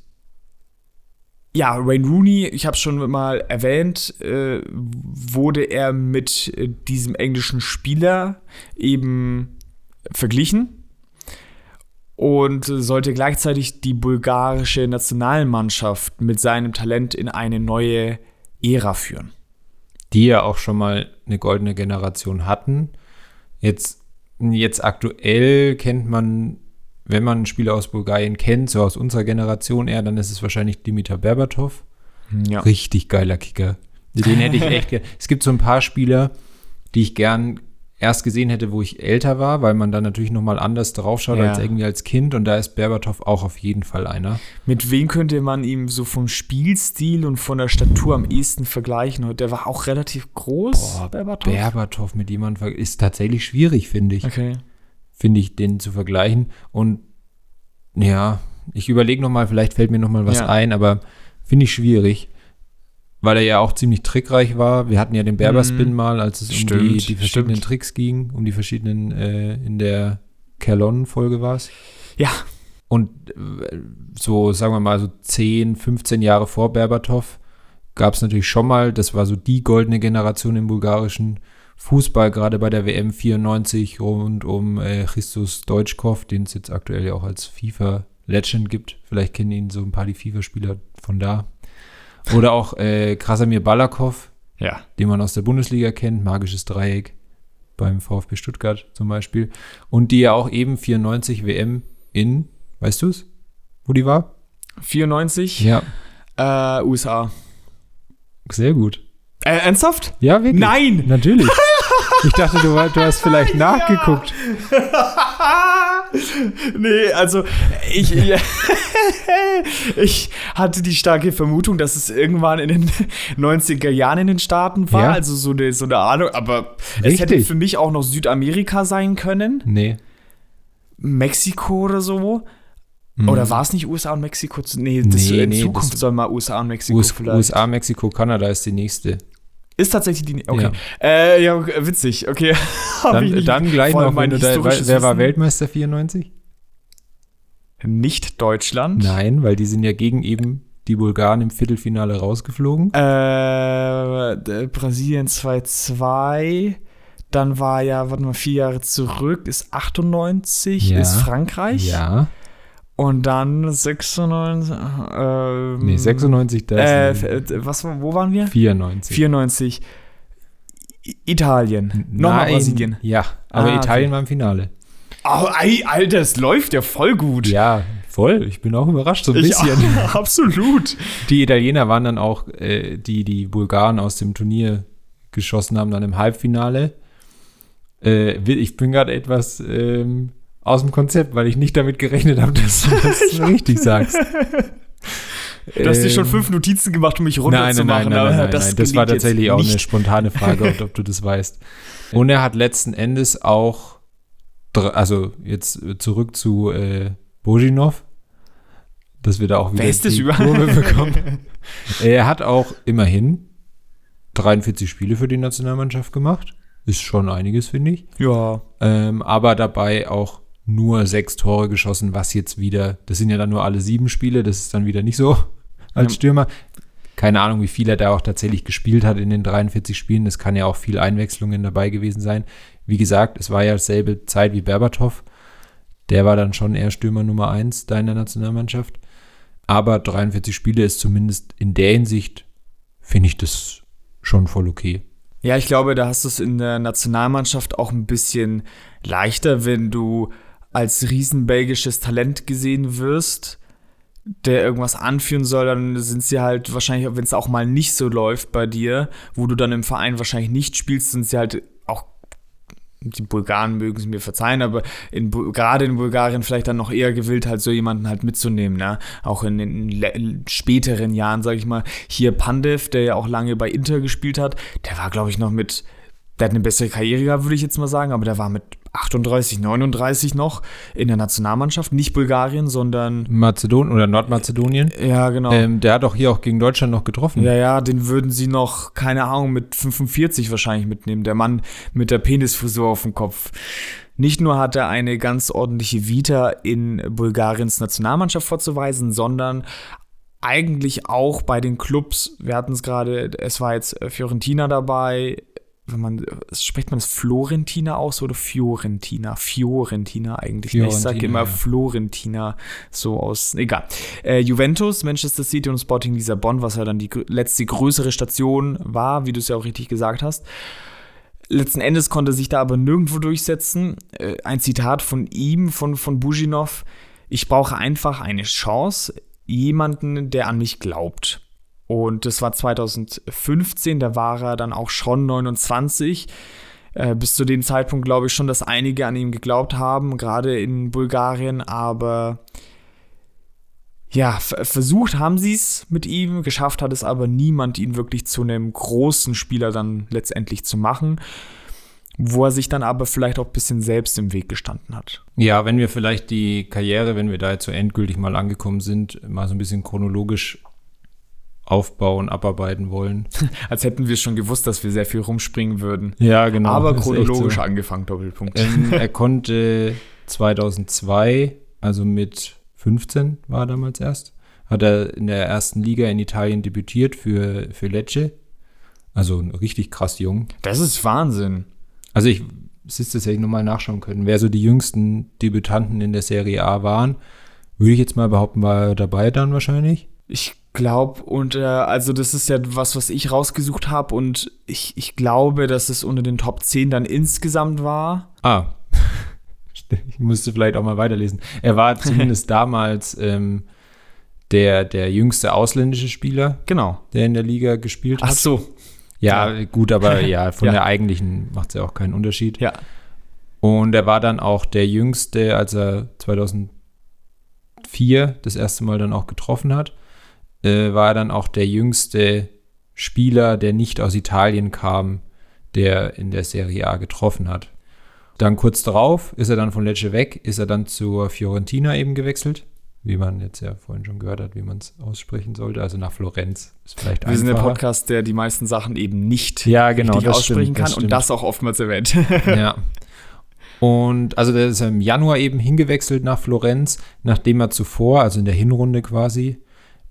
ja, Wayne Rooney, ich habe es schon mal erwähnt, äh, wurde er mit äh, diesem englischen Spieler eben verglichen und sollte gleichzeitig die bulgarische Nationalmannschaft mit seinem Talent in eine neue Ära führen die ja auch schon mal eine goldene Generation hatten. Jetzt, jetzt aktuell kennt man, wenn man einen Spieler aus Bulgarien kennt, so aus unserer Generation eher, dann ist es wahrscheinlich Dimitar Berbatov. Ja. Richtig geiler Kicker. Den hätte ich echt <laughs> gern. Es gibt so ein paar Spieler, die ich gern erst gesehen hätte, wo ich älter war, weil man dann natürlich noch mal anders draufschaut ja. als irgendwie als Kind und da ist Berbatov auch auf jeden Fall einer. Mit wem könnte man ihm so vom Spielstil und von der Statur am ehesten vergleichen? Der war auch relativ groß, Boah, Berbatov. Berbatov mit jemandem ist tatsächlich schwierig, finde ich. Okay. Finde ich, den zu vergleichen und ja, ich überlege noch mal, vielleicht fällt mir noch mal was ja. ein, aber finde ich schwierig weil er ja auch ziemlich trickreich war. Wir hatten ja den Berberspin mm, mal, als es stimmt, um die, die verschiedenen stimmt. Tricks ging, um die verschiedenen, äh, in der Kerlon-Folge war es. Ja. Und äh, so, sagen wir mal, so 10, 15 Jahre vor Berbatov gab es natürlich schon mal, das war so die goldene Generation im bulgarischen Fußball, gerade bei der WM 94 rund um äh, Christus Deutschkov, den es jetzt aktuell ja auch als FIFA-Legend gibt. Vielleicht kennen ihn so ein paar die FIFA-Spieler von da. Oder auch äh, Krasamir Balakov, ja. den man aus der Bundesliga kennt, magisches Dreieck beim VfB Stuttgart zum Beispiel. Und die ja auch eben 94 WM in, weißt du es, wo die war? 94? Ja. Äh, USA. Sehr gut. Äh, ernsthaft? Ja, wirklich. Nein! Natürlich. <laughs> Ich dachte, du, du hast vielleicht nachgeguckt. <laughs> <laughs> nee, also ich, <laughs> ich hatte die starke Vermutung, dass es irgendwann in den <laughs> 90er Jahren in den Staaten war. Ja. Also so eine, so eine Ahnung. Aber Richtig. es hätte für mich auch noch Südamerika sein können. Nee. Mexiko oder so. Mhm. Oder war es nicht USA und Mexiko? Nee, das nee, in nee, Zukunft soll mal USA und Mexiko US, vielleicht. USA, Mexiko, Kanada ist die nächste. Ist tatsächlich die. Okay. Ja, äh, ja witzig. Okay. <laughs> dann, dann gleich noch, wenn du da, wer war Weltmeister 94? Nicht Deutschland. Nein, weil die sind ja gegen eben die Bulgaren im Viertelfinale rausgeflogen. Äh, Brasilien 2-2. Dann war ja, warte mal, vier Jahre zurück, ist 98, ja. ist Frankreich. Ja. Und dann 96. Ähm, nee, 96, das. Äh, was, wo waren wir? 94. 94. Italien. Nochmal Brasilien. Ja, aber ah, Italien okay. war im Finale. Oh, ey, Alter, das läuft ja voll gut. Ja, voll. Ich bin auch überrascht, so ein ich bisschen. Auch, <laughs> absolut. Die Italiener waren dann auch, äh, die die Bulgaren aus dem Turnier geschossen haben, dann im Halbfinale. Äh, ich bin gerade etwas ähm, aus dem Konzept, weil ich nicht damit gerechnet habe, dass du das <laughs> richtig sagst. <laughs> Du hast dir schon ähm, fünf Notizen gemacht, um mich runterzumachen. Nein, nein, nein, nein, nein, das, nein, das war tatsächlich auch eine spontane Frage, ob, du das weißt. Und er hat letzten Endes auch, also jetzt zurück zu äh, Bojinov, dass wir da auch wieder die Kurve <laughs> bekommen. er hat auch immerhin 43 Spiele für die Nationalmannschaft gemacht. Ist schon einiges, finde ich. Ja. Ähm, aber dabei auch nur sechs Tore geschossen, was jetzt wieder, das sind ja dann nur alle sieben Spiele, das ist dann wieder nicht so <laughs> als Stürmer. Keine Ahnung, wie viel er da auch tatsächlich gespielt hat in den 43 Spielen. Es kann ja auch viel Einwechslungen dabei gewesen sein. Wie gesagt, es war ja dasselbe Zeit wie Berbatov. Der war dann schon eher Stürmer Nummer eins da in der Nationalmannschaft. Aber 43 Spiele ist zumindest in der Hinsicht, finde ich das schon voll okay. Ja, ich glaube, da hast du es in der Nationalmannschaft auch ein bisschen leichter, wenn du als riesenbelgisches Talent gesehen wirst, der irgendwas anführen soll, dann sind sie halt wahrscheinlich, wenn es auch mal nicht so läuft bei dir, wo du dann im Verein wahrscheinlich nicht spielst, sind sie halt auch die Bulgaren mögen es mir verzeihen, aber in, gerade in Bulgarien vielleicht dann noch eher gewillt, halt so jemanden halt mitzunehmen, ne? Auch in den späteren Jahren, sage ich mal. Hier Pandev, der ja auch lange bei Inter gespielt hat, der war, glaube ich, noch mit, der hat eine bessere Karriere gehabt, würde ich jetzt mal sagen, aber der war mit 38, 39 noch in der Nationalmannschaft, nicht Bulgarien, sondern Mazedonien oder Nordmazedonien. Ja, genau. Ähm, der hat auch hier auch gegen Deutschland noch getroffen. Ja, ja, den würden sie noch, keine Ahnung, mit 45 wahrscheinlich mitnehmen. Der Mann mit der Penisfrisur auf dem Kopf. Nicht nur hat er eine ganz ordentliche Vita in Bulgariens Nationalmannschaft vorzuweisen, sondern eigentlich auch bei den Clubs. Wir hatten es gerade, es war jetzt Fiorentina dabei, wenn man, spricht man das Florentina aus oder Fiorentina? Fiorentina eigentlich. Ne? Fiorentina, ich sage immer ja. Florentina, so aus, egal. Äh, Juventus, Manchester City und Sporting Lissabon, was ja dann die letzte größere Station war, wie du es ja auch richtig gesagt hast. Letzten Endes konnte sich da aber nirgendwo durchsetzen. Äh, ein Zitat von ihm, von, von Bujinov. Ich brauche einfach eine Chance, jemanden, der an mich glaubt. Und das war 2015, da war er dann auch schon 29. Äh, bis zu dem Zeitpunkt glaube ich schon, dass einige an ihn geglaubt haben, gerade in Bulgarien, aber ja, versucht haben sie es mit ihm, geschafft hat es aber niemand, ihn wirklich zu einem großen Spieler dann letztendlich zu machen, wo er sich dann aber vielleicht auch ein bisschen selbst im Weg gestanden hat. Ja, wenn wir vielleicht die Karriere, wenn wir da jetzt so endgültig mal angekommen sind, mal so ein bisschen chronologisch aufbauen, abarbeiten wollen. <laughs> Als hätten wir schon gewusst, dass wir sehr viel rumspringen würden. Ja, genau. Aber chronologisch so. angefangen, Doppelpunkt. Ähm, <laughs> er konnte 2002, also mit 15 war er damals erst, hat er in der ersten Liga in Italien debütiert für, für Lecce. Also richtig krass jung. Das ist Wahnsinn. Also ich, es ist das ja nochmal nachschauen können, wer so die jüngsten Debütanten in der Serie A waren. Würde ich jetzt mal behaupten, war er dabei dann wahrscheinlich. Ich glaube, und äh, also das ist ja was, was ich rausgesucht habe und ich, ich glaube, dass es unter den Top 10 dann insgesamt war. Ah. <laughs> ich musste vielleicht auch mal weiterlesen. Er war <laughs> zumindest damals ähm, der, der jüngste ausländische Spieler, genau. der in der Liga gespielt hat. Ach so. Ja, ja. gut, aber <laughs> ja, von ja. der eigentlichen macht es ja auch keinen Unterschied. Ja. Und er war dann auch der jüngste, als er 2004 das erste Mal dann auch getroffen hat äh, war er dann auch der jüngste Spieler, der nicht aus Italien kam, der in der Serie A getroffen hat. Dann kurz darauf ist er dann von Lecce weg, ist er dann zur Fiorentina eben gewechselt, wie man jetzt ja vorhin schon gehört hat, wie man es aussprechen sollte, also nach Florenz. Ist vielleicht Wir einfacher. sind der Podcast, der die meisten Sachen eben nicht ja, genau, aussprechen stimmt, kann und das auch oftmals erwähnt. ja. <laughs> Und also der ist im Januar eben hingewechselt nach Florenz, nachdem er zuvor, also in der Hinrunde quasi,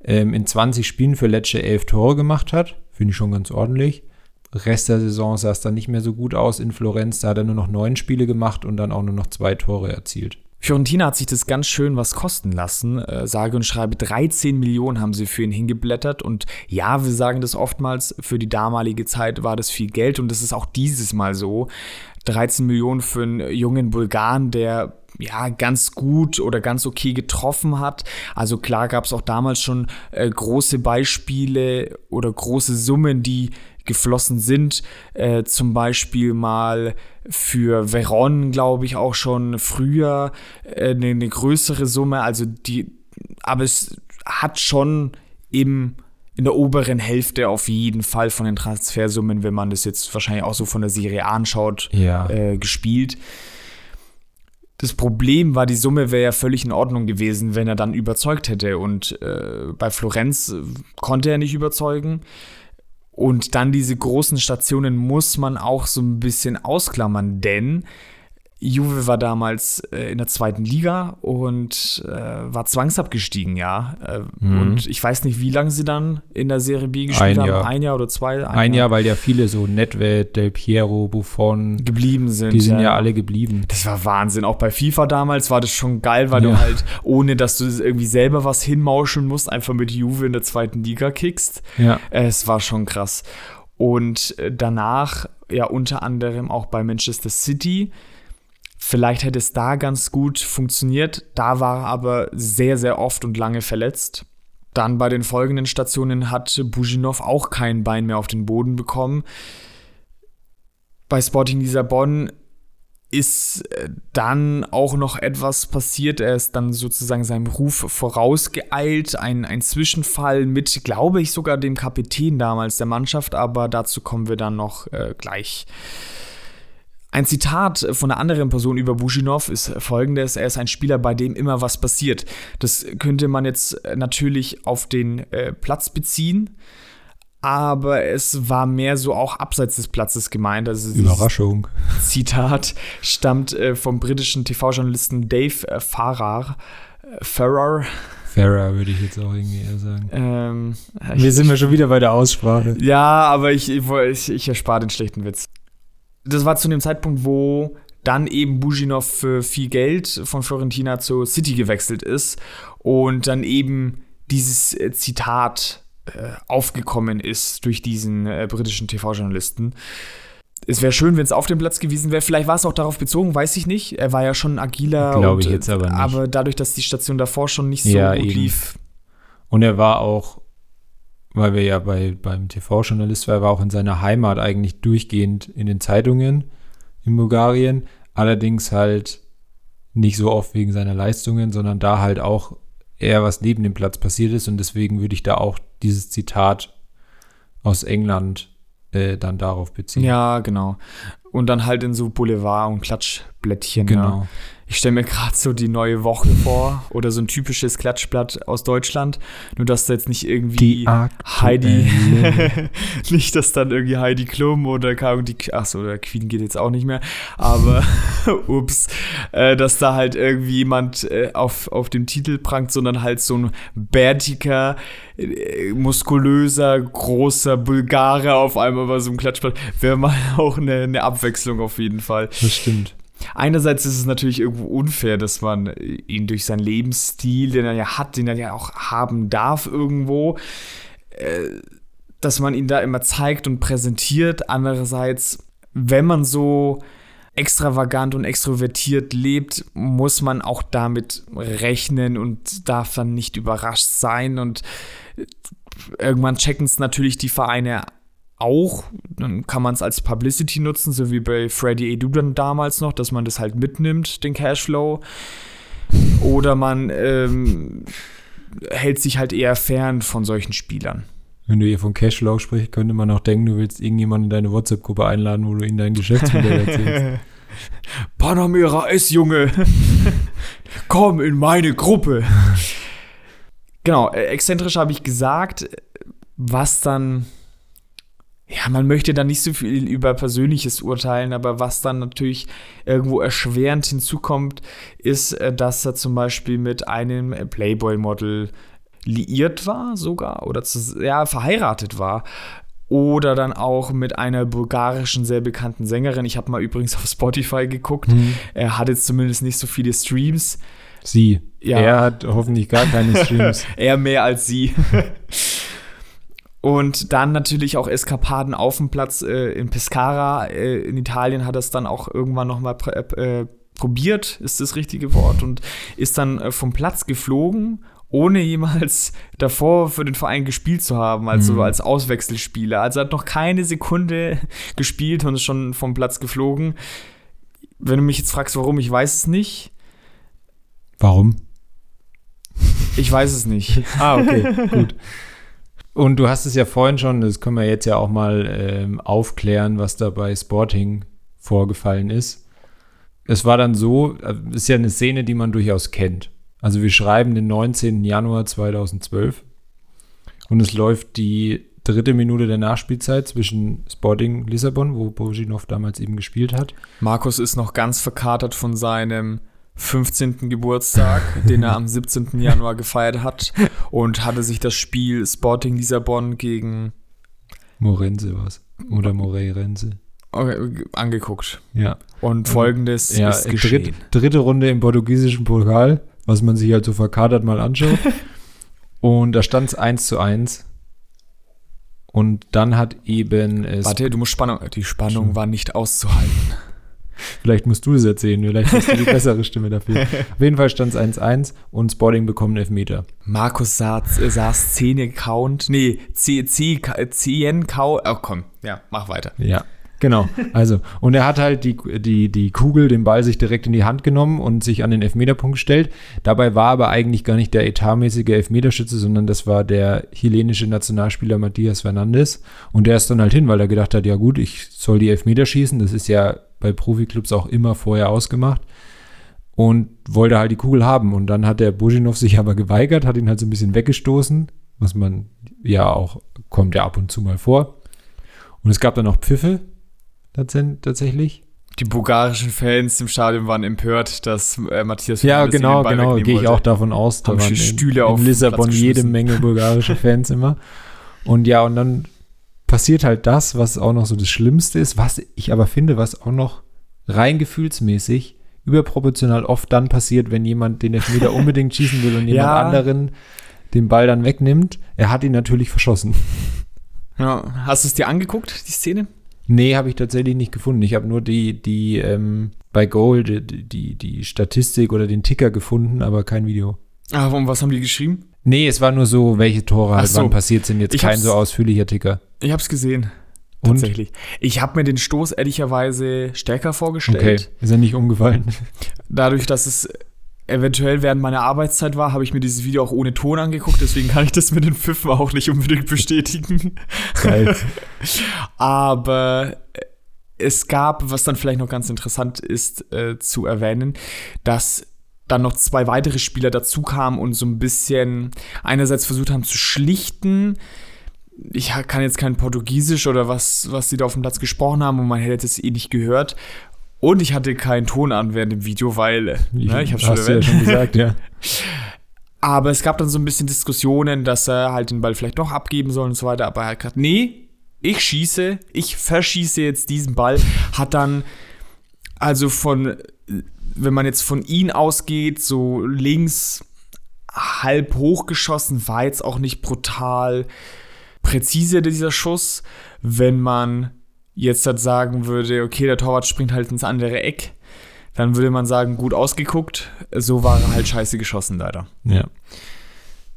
ähm, in 20 Spielen für Lecce 11 Tore gemacht hat. Finde ich schon ganz ordentlich. Rest der Saison sah es dann nicht mehr so gut aus in Florenz. Da hat er nur noch neun Spiele gemacht und dann auch nur noch zwei Tore erzielt. Fiorentina hat sich das ganz schön was kosten lassen. Äh, sage und schreibe 13 Millionen haben sie für ihn hingeblättert. Und ja, wir sagen das oftmals, für die damalige Zeit war das viel Geld und das ist auch dieses Mal so. 13 Millionen für einen jungen Bulgaren, der ja, ganz gut oder ganz okay getroffen hat. Also klar gab es auch damals schon äh, große Beispiele oder große Summen, die geflossen sind. Äh, zum Beispiel mal für Veron, glaube ich, auch schon früher äh, eine, eine größere Summe. Also die, aber es hat schon im in der oberen Hälfte auf jeden Fall von den Transfersummen, wenn man das jetzt wahrscheinlich auch so von der Serie anschaut, ja. äh, gespielt. Das Problem war, die Summe wäre ja völlig in Ordnung gewesen, wenn er dann überzeugt hätte. Und äh, bei Florenz äh, konnte er nicht überzeugen. Und dann diese großen Stationen muss man auch so ein bisschen ausklammern, denn Juve war damals äh, in der zweiten Liga und äh, war zwangsabgestiegen, ja. Äh, mhm. Und ich weiß nicht, wie lange sie dann in der Serie B gespielt ein haben. Ein Jahr oder zwei? Ein, ein Jahr. Jahr. weil ja viele so Nedved, Del Piero, Buffon geblieben sind. Die sind ja, ja, alle geblieben. Das war Wahnsinn. Auch bei FIFA damals war das schon geil, weil ja. du halt, ohne dass du irgendwie selber was hinmauscheln musst, einfach mit Juve in der zweiten Liga kickst. Ja. Es war schon krass. Und äh, danach ja unter anderem auch bei Manchester City Vielleicht hätte es da ganz gut funktioniert. Da war er aber sehr, sehr oft und lange verletzt. Dann bei den folgenden Stationen hat Bujinov auch kein Bein mehr auf den Boden bekommen. Bei Sporting Lissabon ist äh, dann auch noch etwas passiert. Er ist dann sozusagen seinem Ruf vorausgeeilt. Ein, ein Zwischenfall mit, glaube ich, sogar dem Kapitän damals der Mannschaft, aber dazu kommen wir dann noch äh, gleich. Ein Zitat von einer anderen Person über Buschinov ist folgendes: Er ist ein Spieler, bei dem immer was passiert. Das könnte man jetzt natürlich auf den äh, Platz beziehen, aber es war mehr so auch abseits des Platzes gemeint. Also Überraschung. Zitat stammt äh, vom britischen TV-Journalisten Dave äh, Farrar. Äh, Farrar. Farrar würde ich jetzt auch irgendwie eher sagen. Ähm, Wir sind ja schon wieder bei der Aussprache. Ja, aber ich, ich, ich erspare den schlechten Witz das war zu dem Zeitpunkt, wo dann eben Bujinov für viel Geld von Florentina zu City gewechselt ist und dann eben dieses äh, Zitat äh, aufgekommen ist durch diesen äh, britischen TV-Journalisten. Es wäre schön, wenn es auf dem Platz gewesen wäre. Vielleicht war es auch darauf bezogen, weiß ich nicht. Er war ja schon agiler. Glaube ich jetzt aber nicht. Aber dadurch, dass die Station davor schon nicht so ja, gut eben. lief. Und er war auch weil wir ja bei, beim TV-Journalist war, war auch in seiner Heimat eigentlich durchgehend in den Zeitungen in Bulgarien, allerdings halt nicht so oft wegen seiner Leistungen, sondern da halt auch eher was neben dem Platz passiert ist und deswegen würde ich da auch dieses Zitat aus England äh, dann darauf beziehen. Ja, genau. Und dann halt in so Boulevard- und Klatschblättchen. Genau. Ja. Ich stelle mir gerade so die neue Woche vor oder so ein typisches Klatschblatt aus Deutschland. Nur, dass da jetzt nicht irgendwie Heidi, <laughs> nicht, dass dann irgendwie Heidi Klum oder die, achso, der Queen geht jetzt auch nicht mehr, aber <laughs> ups, äh, dass da halt irgendwie jemand äh, auf, auf dem Titel prangt, sondern halt so ein bärtiger, äh, muskulöser, großer Bulgare auf einmal bei so einem Klatschblatt. Wäre mal <laughs> auch eine, eine Abwechslung auf jeden Fall. Das stimmt. Einerseits ist es natürlich irgendwo unfair, dass man ihn durch seinen Lebensstil, den er ja hat, den er ja auch haben darf irgendwo, äh, dass man ihn da immer zeigt und präsentiert. Andererseits, wenn man so extravagant und extrovertiert lebt, muss man auch damit rechnen und darf dann nicht überrascht sein. Und irgendwann checken es natürlich die Vereine auch, dann kann man es als Publicity nutzen, so wie bei Freddy Edu dann damals noch, dass man das halt mitnimmt, den Cashflow. Oder man ähm, hält sich halt eher fern von solchen Spielern. Wenn du hier von Cashflow sprichst, könnte man auch denken, du willst irgendjemanden in deine WhatsApp-Gruppe einladen, wo du ihnen dein Geschäftsmodell <laughs> erzählst. Panamera S, Junge. Komm in meine Gruppe. genau, äh, exzentrisch habe ich gesagt, was dann ja, man möchte da nicht so viel über Persönliches urteilen, aber was dann natürlich irgendwo erschwerend hinzukommt, ist, äh, dass er zum Beispiel mit einem Playboy-Model liiert war sogar oder zu, ja, verheiratet war. Oder dann auch mit einer bulgarischen, sehr bekannten Sängerin. Ich habe mal übrigens auf Spotify geguckt. Mhm. Er hat jetzt zumindest nicht so viele Streams. Sie. Ja. Er hat hoffentlich gar keine <laughs> Streams. er mehr als sie. <laughs> Und dann natürlich auch Eskapaden auf dem Platz äh, in Pescara. Äh, in Italien hat er es dann auch irgendwann nochmal äh, probiert, ist das richtige Wort, und ist dann äh, vom Platz geflogen, ohne jemals <laughs> davor für den Verein gespielt zu haben, also mhm. als Auswechselspieler. Also hat noch keine Sekunde <laughs> gespielt und ist schon vom Platz geflogen. Wenn du mich jetzt fragst, warum, ich weiß es nicht. Warum? Ich weiß es nicht. <laughs> ah, okay, gut. Und du hast es ja vorhin schon, das können wir jetzt ja auch mal ähm, aufklären, was da bei Sporting vorgefallen ist. Es war dann so, äh, ist ja eine Szene, die man durchaus kennt. Also wir schreiben den 19. Januar 2012 und es läuft die dritte Minute der Nachspielzeit zwischen Sporting Lissabon, wo Bojinov damals eben gespielt hat. Markus ist noch ganz verkatert von seinem 15. Geburtstag, den er am 17. Januar gefeiert hat und hatte sich das Spiel Sporting Lissabon gegen Morense war es. Oder Moreirense. angeguckt. Ja. Und folgendes Ja, ist geschehen. dritt, dritte Runde im portugiesischen Pokal, was man sich halt so verkatert mal anschaut. <laughs> Und da stand es 1 zu 1. Und dann hat eben es. Warte, du musst Spannung. Die Spannung war nicht auszuhalten. Vielleicht musst du es erzählen, vielleicht hast du die <laughs> bessere Stimme dafür. Auf jeden Fall stand es 1-1 und Sporting bekommt einen Elfmeter. Markus sah, sah Szene count. Nee, C, C, CN count. Oh komm, ja, mach weiter. Ja, genau. Also, und er hat halt die, die, die Kugel, den Ball sich direkt in die Hand genommen und sich an den Elfmeterpunkt gestellt. Dabei war aber eigentlich gar nicht der etatmäßige Elfmeterschütze, sondern das war der chilenische Nationalspieler Matthias Fernandes. Und der ist dann halt hin, weil er gedacht hat, ja gut, ich soll die Elfmeter schießen. Das ist ja bei Profiklubs auch immer vorher ausgemacht. Und wollte halt die Kugel haben. Und dann hat der Bujinov sich aber geweigert, hat ihn halt so ein bisschen weggestoßen, was man ja auch, kommt ja ab und zu mal vor. Und es gab dann auch Pfiffe, tatsächlich. Die bulgarischen Fans im Stadion waren empört, dass äh, Matthias Ja, genau, genau, gehe ich auch davon aus. Da waren Stühle in, auf in Lissabon jede. Menge bulgarische Fans immer. Und ja, und dann passiert halt das, was auch noch so das Schlimmste ist, was ich aber finde, was auch noch rein gefühlsmäßig überproportional oft dann passiert, wenn jemand den Elfmeter <laughs> unbedingt schießen will und jemand Ja. anderen den Ball dann wegnimmt. Er hat ihn natürlich verschossen. Ja, hast du es dir angeguckt, die Szene? Nee, habe ich tatsächlich nicht gefunden. Ich habe nur die, die ähm, bei Goal die, die, die Statistik oder den Ticker gefunden, aber kein Video. Ah, und was haben die geschrieben? Nee, es war nur so, welche Tore halt so. wann passiert sind. Jetzt Ich kein so ausführlicher Ticker. Ich hab's gesehen. Und? Tatsächlich. Ich habe mir den Stoß ehrlicherweise stärker vorgestellt. Okay, ist er nicht umgefallen? Dadurch, dass es eventuell während meiner Arbeitszeit war, habe ich mir dieses Video auch ohne Ton angeguckt. Deswegen kann ich das mit den Pfiffen auch nicht unbedingt bestätigen. <laughs> Aber äh, es gab, was dann vielleicht noch ganz interessant ist äh, zu erwähnen, dass dann noch zwei weitere Spieler dazu kamen und so ein bisschen einerseits versucht haben zu schlichten. Ich kann jetzt kein Portugiesisch oder was, was sie da auf dem Platz gesprochen haben und man hätte es eh nicht gehört. Und ich hatte keinen Ton an während dem Video, weil, äh, ne, ich habe schon ja schon gesagt, ja. <laughs> Aber es gab dann so ein bisschen Diskussionen, dass er halt den Ball vielleicht doch abgeben soll und so weiter. Aber er hat gesagt, nee, ich schieße, ich verschieße jetzt diesen Ball. Hat dann also von, wenn man jetzt von ihm ausgeht, so links halb hochgeschossen, war jetzt auch nicht brutal präzise dieser Schuss. Wenn man jetzt halt sagen würde, okay, der Torwart springt halt ins andere Eck, dann würde man sagen, gut ausgeguckt. So war er halt scheiße geschossen, leider. ja.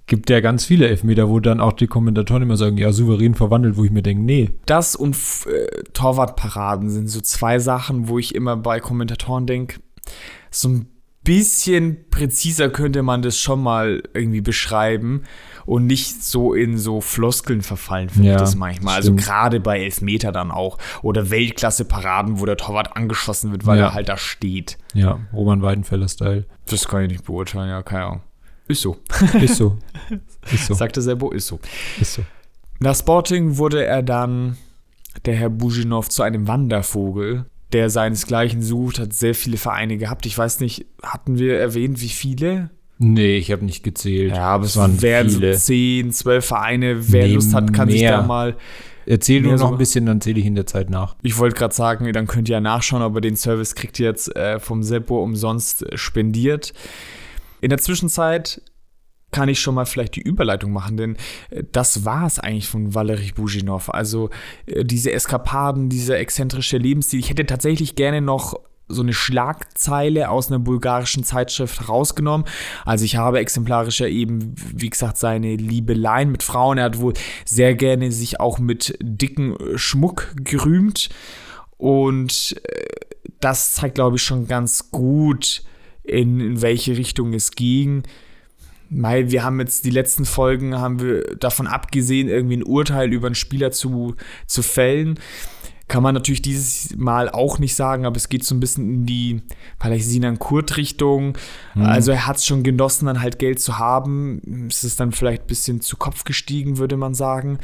Gibt ja ganz viele Elfmeter, wo dann auch die Kommentatoren immer sagen, ja, souverän verwandelt, wo ich mir denke, nee. Das und äh, Torwartparaden sind so zwei Sachen, wo ich immer bei Kommentatoren denke, so ein bisschen präziser könnte man das schon mal irgendwie beschreiben und nicht so in so Floskeln verfallen, finde Ja, ich das manchmal. Also stimmt. gerade bei Elfmeter dann auch. Oder Weltklasse-Paraden, wo der Torwart angeschossen wird, weil Ja. er halt da steht. Ja, Roman Weidenfeller-Style. Das kann ich nicht beurteilen, ja, keine Ahnung. Ist so. <laughs> Ist so. Ist so. Sagt er selber, ist so. Ist so. Nach Sporting wurde er dann, der Herr Bujinov, zu einem Wandervogel, der seinesgleichen sucht, hat sehr viele Vereine gehabt. Ich weiß nicht, hatten wir erwähnt, wie viele? Nee, ich habe nicht gezählt. Ja, aber Es waren wären viele. so 10, 12 Vereine. Wer Nee, Lust hat, kann sich mehr. da mal. Erzähl nur noch ein bisschen, dann zähle ich in der Zeit nach. Ich wollte gerade sagen, dann könnt ihr ja nachschauen, aber den Service kriegt ihr jetzt äh, vom Seppo umsonst spendiert. In der Zwischenzeit kann ich schon mal vielleicht die Überleitung machen, denn äh, das war es eigentlich von Valery Bujinov. Also äh, diese Eskapaden, dieser exzentrische Lebensstil. Ich hätte tatsächlich gerne noch so eine Schlagzeile aus einer bulgarischen Zeitschrift rausgenommen. Also ich habe exemplarisch ja eben, wie gesagt, seine Liebeleien mit Frauen. Er hat wohl sehr gerne sich auch mit dicken äh, Schmuck gerühmt. Und das zeigt, glaube ich, schon ganz gut, in, in welche Richtung es ging. Weil wir haben jetzt die letzten Folgen, haben wir davon abgesehen, irgendwie ein Urteil über einen Spieler zu, zu fällen. Kann man natürlich dieses Mal auch nicht sagen, aber es geht so ein bisschen in die vielleicht Sinan Kurt-Richtung. Also er hat es schon genossen, dann halt Geld zu haben. Es ist dann vielleicht ein bisschen zu Kopf gestiegen, würde man sagen.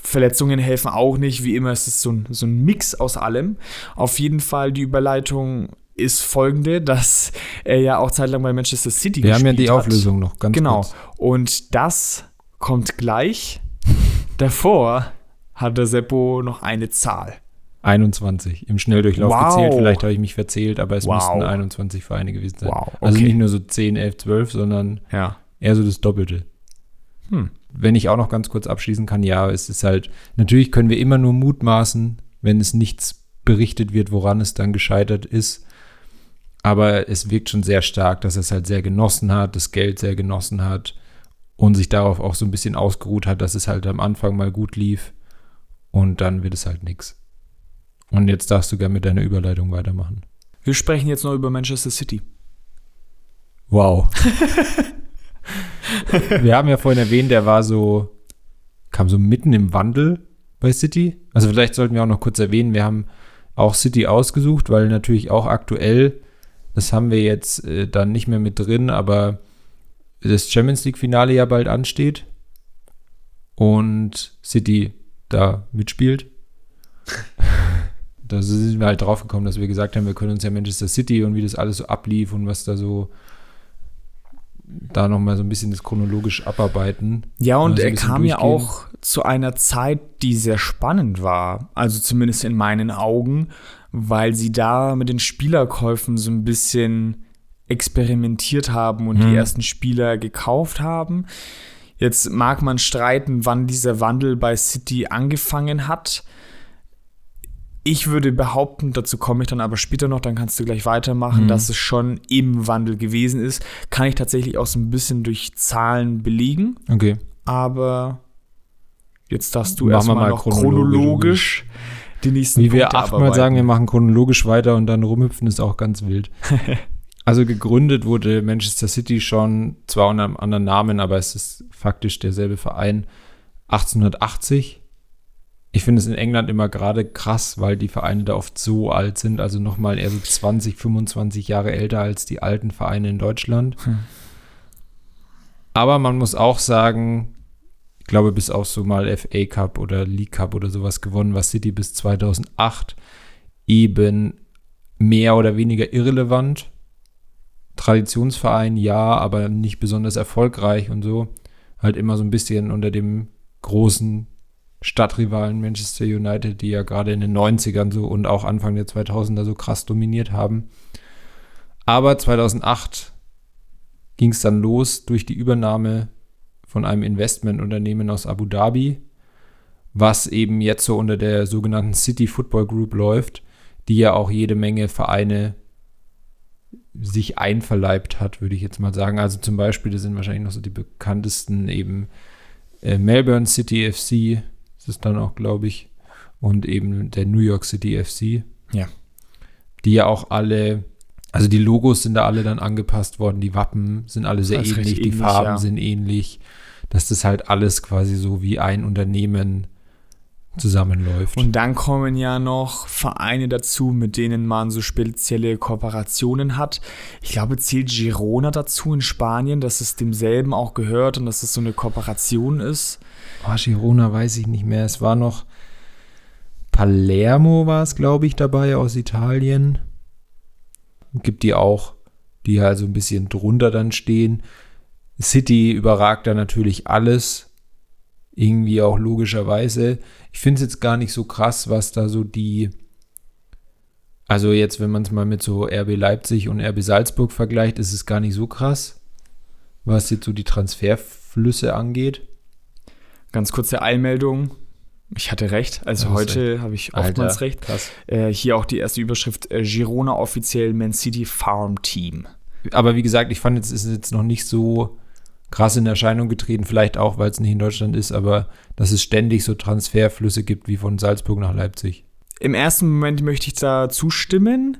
Verletzungen helfen auch nicht. Wie immer ist es so ein, so ein Mix aus allem. Auf jeden Fall die Überleitung ist folgende, dass er ja auch zeitlang bei Manchester City Wir haben ja die Auflösung noch, ganz Genau. Kurz. Und das kommt gleich. <laughs> Davor hat der Seppo noch eine Zahl. 21 im Schnelldurchlauf wow. gezählt. Vielleicht habe ich mich verzählt, aber es wow. müssten 21 Vereine gewesen sein. Wow. Also okay. Also nicht nur so 10, 11, 12, sondern ja. eher so das Doppelte. Hm. Wenn ich auch noch ganz kurz abschließen kann, ja, es ist halt, natürlich können wir immer nur mutmaßen, wenn es nichts berichtet wird, woran es dann gescheitert ist. Aber es wirkt schon sehr stark, dass er es halt sehr genossen hat, das Geld sehr genossen hat und sich darauf auch so ein bisschen ausgeruht hat, dass es halt am Anfang mal gut lief und dann wird es halt nichts. Und jetzt darfst du gerne mit deiner Überleitung weitermachen. Wir sprechen jetzt noch über Manchester City. Wow. <laughs> Wir haben ja vorhin erwähnt, der war so, kam so mitten im Wandel bei City. Also vielleicht sollten wir auch noch kurz erwähnen, wir haben auch City ausgesucht, weil natürlich auch aktuell, das haben wir jetzt äh, dann nicht mehr mit drin, aber das Champions League-Finale ja bald ansteht und City da mitspielt. <laughs> da sind wir halt drauf gekommen, dass wir gesagt haben, wir können uns ja Manchester City und wie das alles so ablief und was da so da nochmal so ein bisschen das chronologisch abarbeiten. Ja, und er kam ja auch zu einer Zeit, die sehr spannend war. Also zumindest in meinen Augen, weil sie da mit den Spielerkäufen so ein bisschen experimentiert haben und hm. die ersten Spieler gekauft haben. Jetzt mag man streiten, wann dieser Wandel bei City angefangen hat. Ich würde behaupten, dazu komme ich dann aber später noch, dann kannst du gleich weitermachen, mhm. dass es schon im Wandel gewesen ist. Kann ich tatsächlich auch so ein bisschen durch Zahlen belegen. Okay. Aber jetzt darfst du erstmal noch chronologisch, chronologisch die nächsten Wie Punkte wir achtmal sagen, wir machen chronologisch weiter und dann rumhüpfen ist auch ganz wild. <laughs> also gegründet wurde Manchester City schon, zwar unter einem anderen Namen, aber es ist faktisch derselbe Verein, 1880 ich finde es in England immer gerade krass, weil die Vereine da oft so alt sind, also nochmal eher so 20, 25 Jahre älter als die alten Vereine in Deutschland. Hm. Aber man muss auch sagen, ich glaube, bis auch so mal FA Cup oder League Cup oder sowas gewonnen, war City bis 2008 eben mehr oder weniger irrelevant. Traditionsverein, ja, aber nicht besonders erfolgreich und so. Halt immer so ein bisschen unter dem großen Stadtrivalen Manchester United, die ja gerade in den 90ern so und auch Anfang der 2000er so krass dominiert haben. Aber 2008 ging es dann los durch die Übernahme von einem Investmentunternehmen aus Abu Dhabi, was eben jetzt so unter der sogenannten City Football Group läuft, die ja auch jede Menge Vereine sich einverleibt hat, würde ich jetzt mal sagen. Also zum Beispiel, das sind wahrscheinlich noch so die bekanntesten eben äh, Melbourne City FC, ist es dann auch, glaube ich. Und eben der New York City FC. Ja. Die ja auch alle, also die Logos sind da alle dann angepasst worden, die Wappen sind alle sehr ähnlich, ähnlich, die Farben ja. sind ähnlich. Dass das halt alles quasi so wie ein Unternehmen zusammenläuft. Und dann kommen ja noch Vereine dazu, mit denen man so spezielle Kooperationen hat. Ich glaube, zählt Girona dazu in Spanien, dass es demselben auch gehört und dass es so eine Kooperation ist. Oh, Girona weiß ich nicht mehr. Es war noch Palermo war es, glaube ich, dabei aus Italien. Gibt die auch, die halt so ein bisschen drunter dann stehen. City überragt da natürlich alles. Irgendwie auch logischerweise. Ich finde es jetzt gar nicht so krass, was da so die. Also jetzt, wenn man es mal mit so RB Leipzig und RB Salzburg vergleicht, ist es gar nicht so krass, was jetzt so die Transferflüsse angeht. Ganz kurze Eilmeldung. Ich hatte recht. Also heute habe ich oftmals Alter, recht. Äh, hier auch die erste Überschrift: äh, Girona offiziell Man City Farm Team. Aber wie gesagt, ich fand, es ist jetzt noch nicht so krass in Erscheinung getreten. Vielleicht auch, weil es nicht in Deutschland ist, aber dass es ständig so Transferflüsse gibt wie von Salzburg nach Leipzig. Im ersten Moment möchte ich da zustimmen.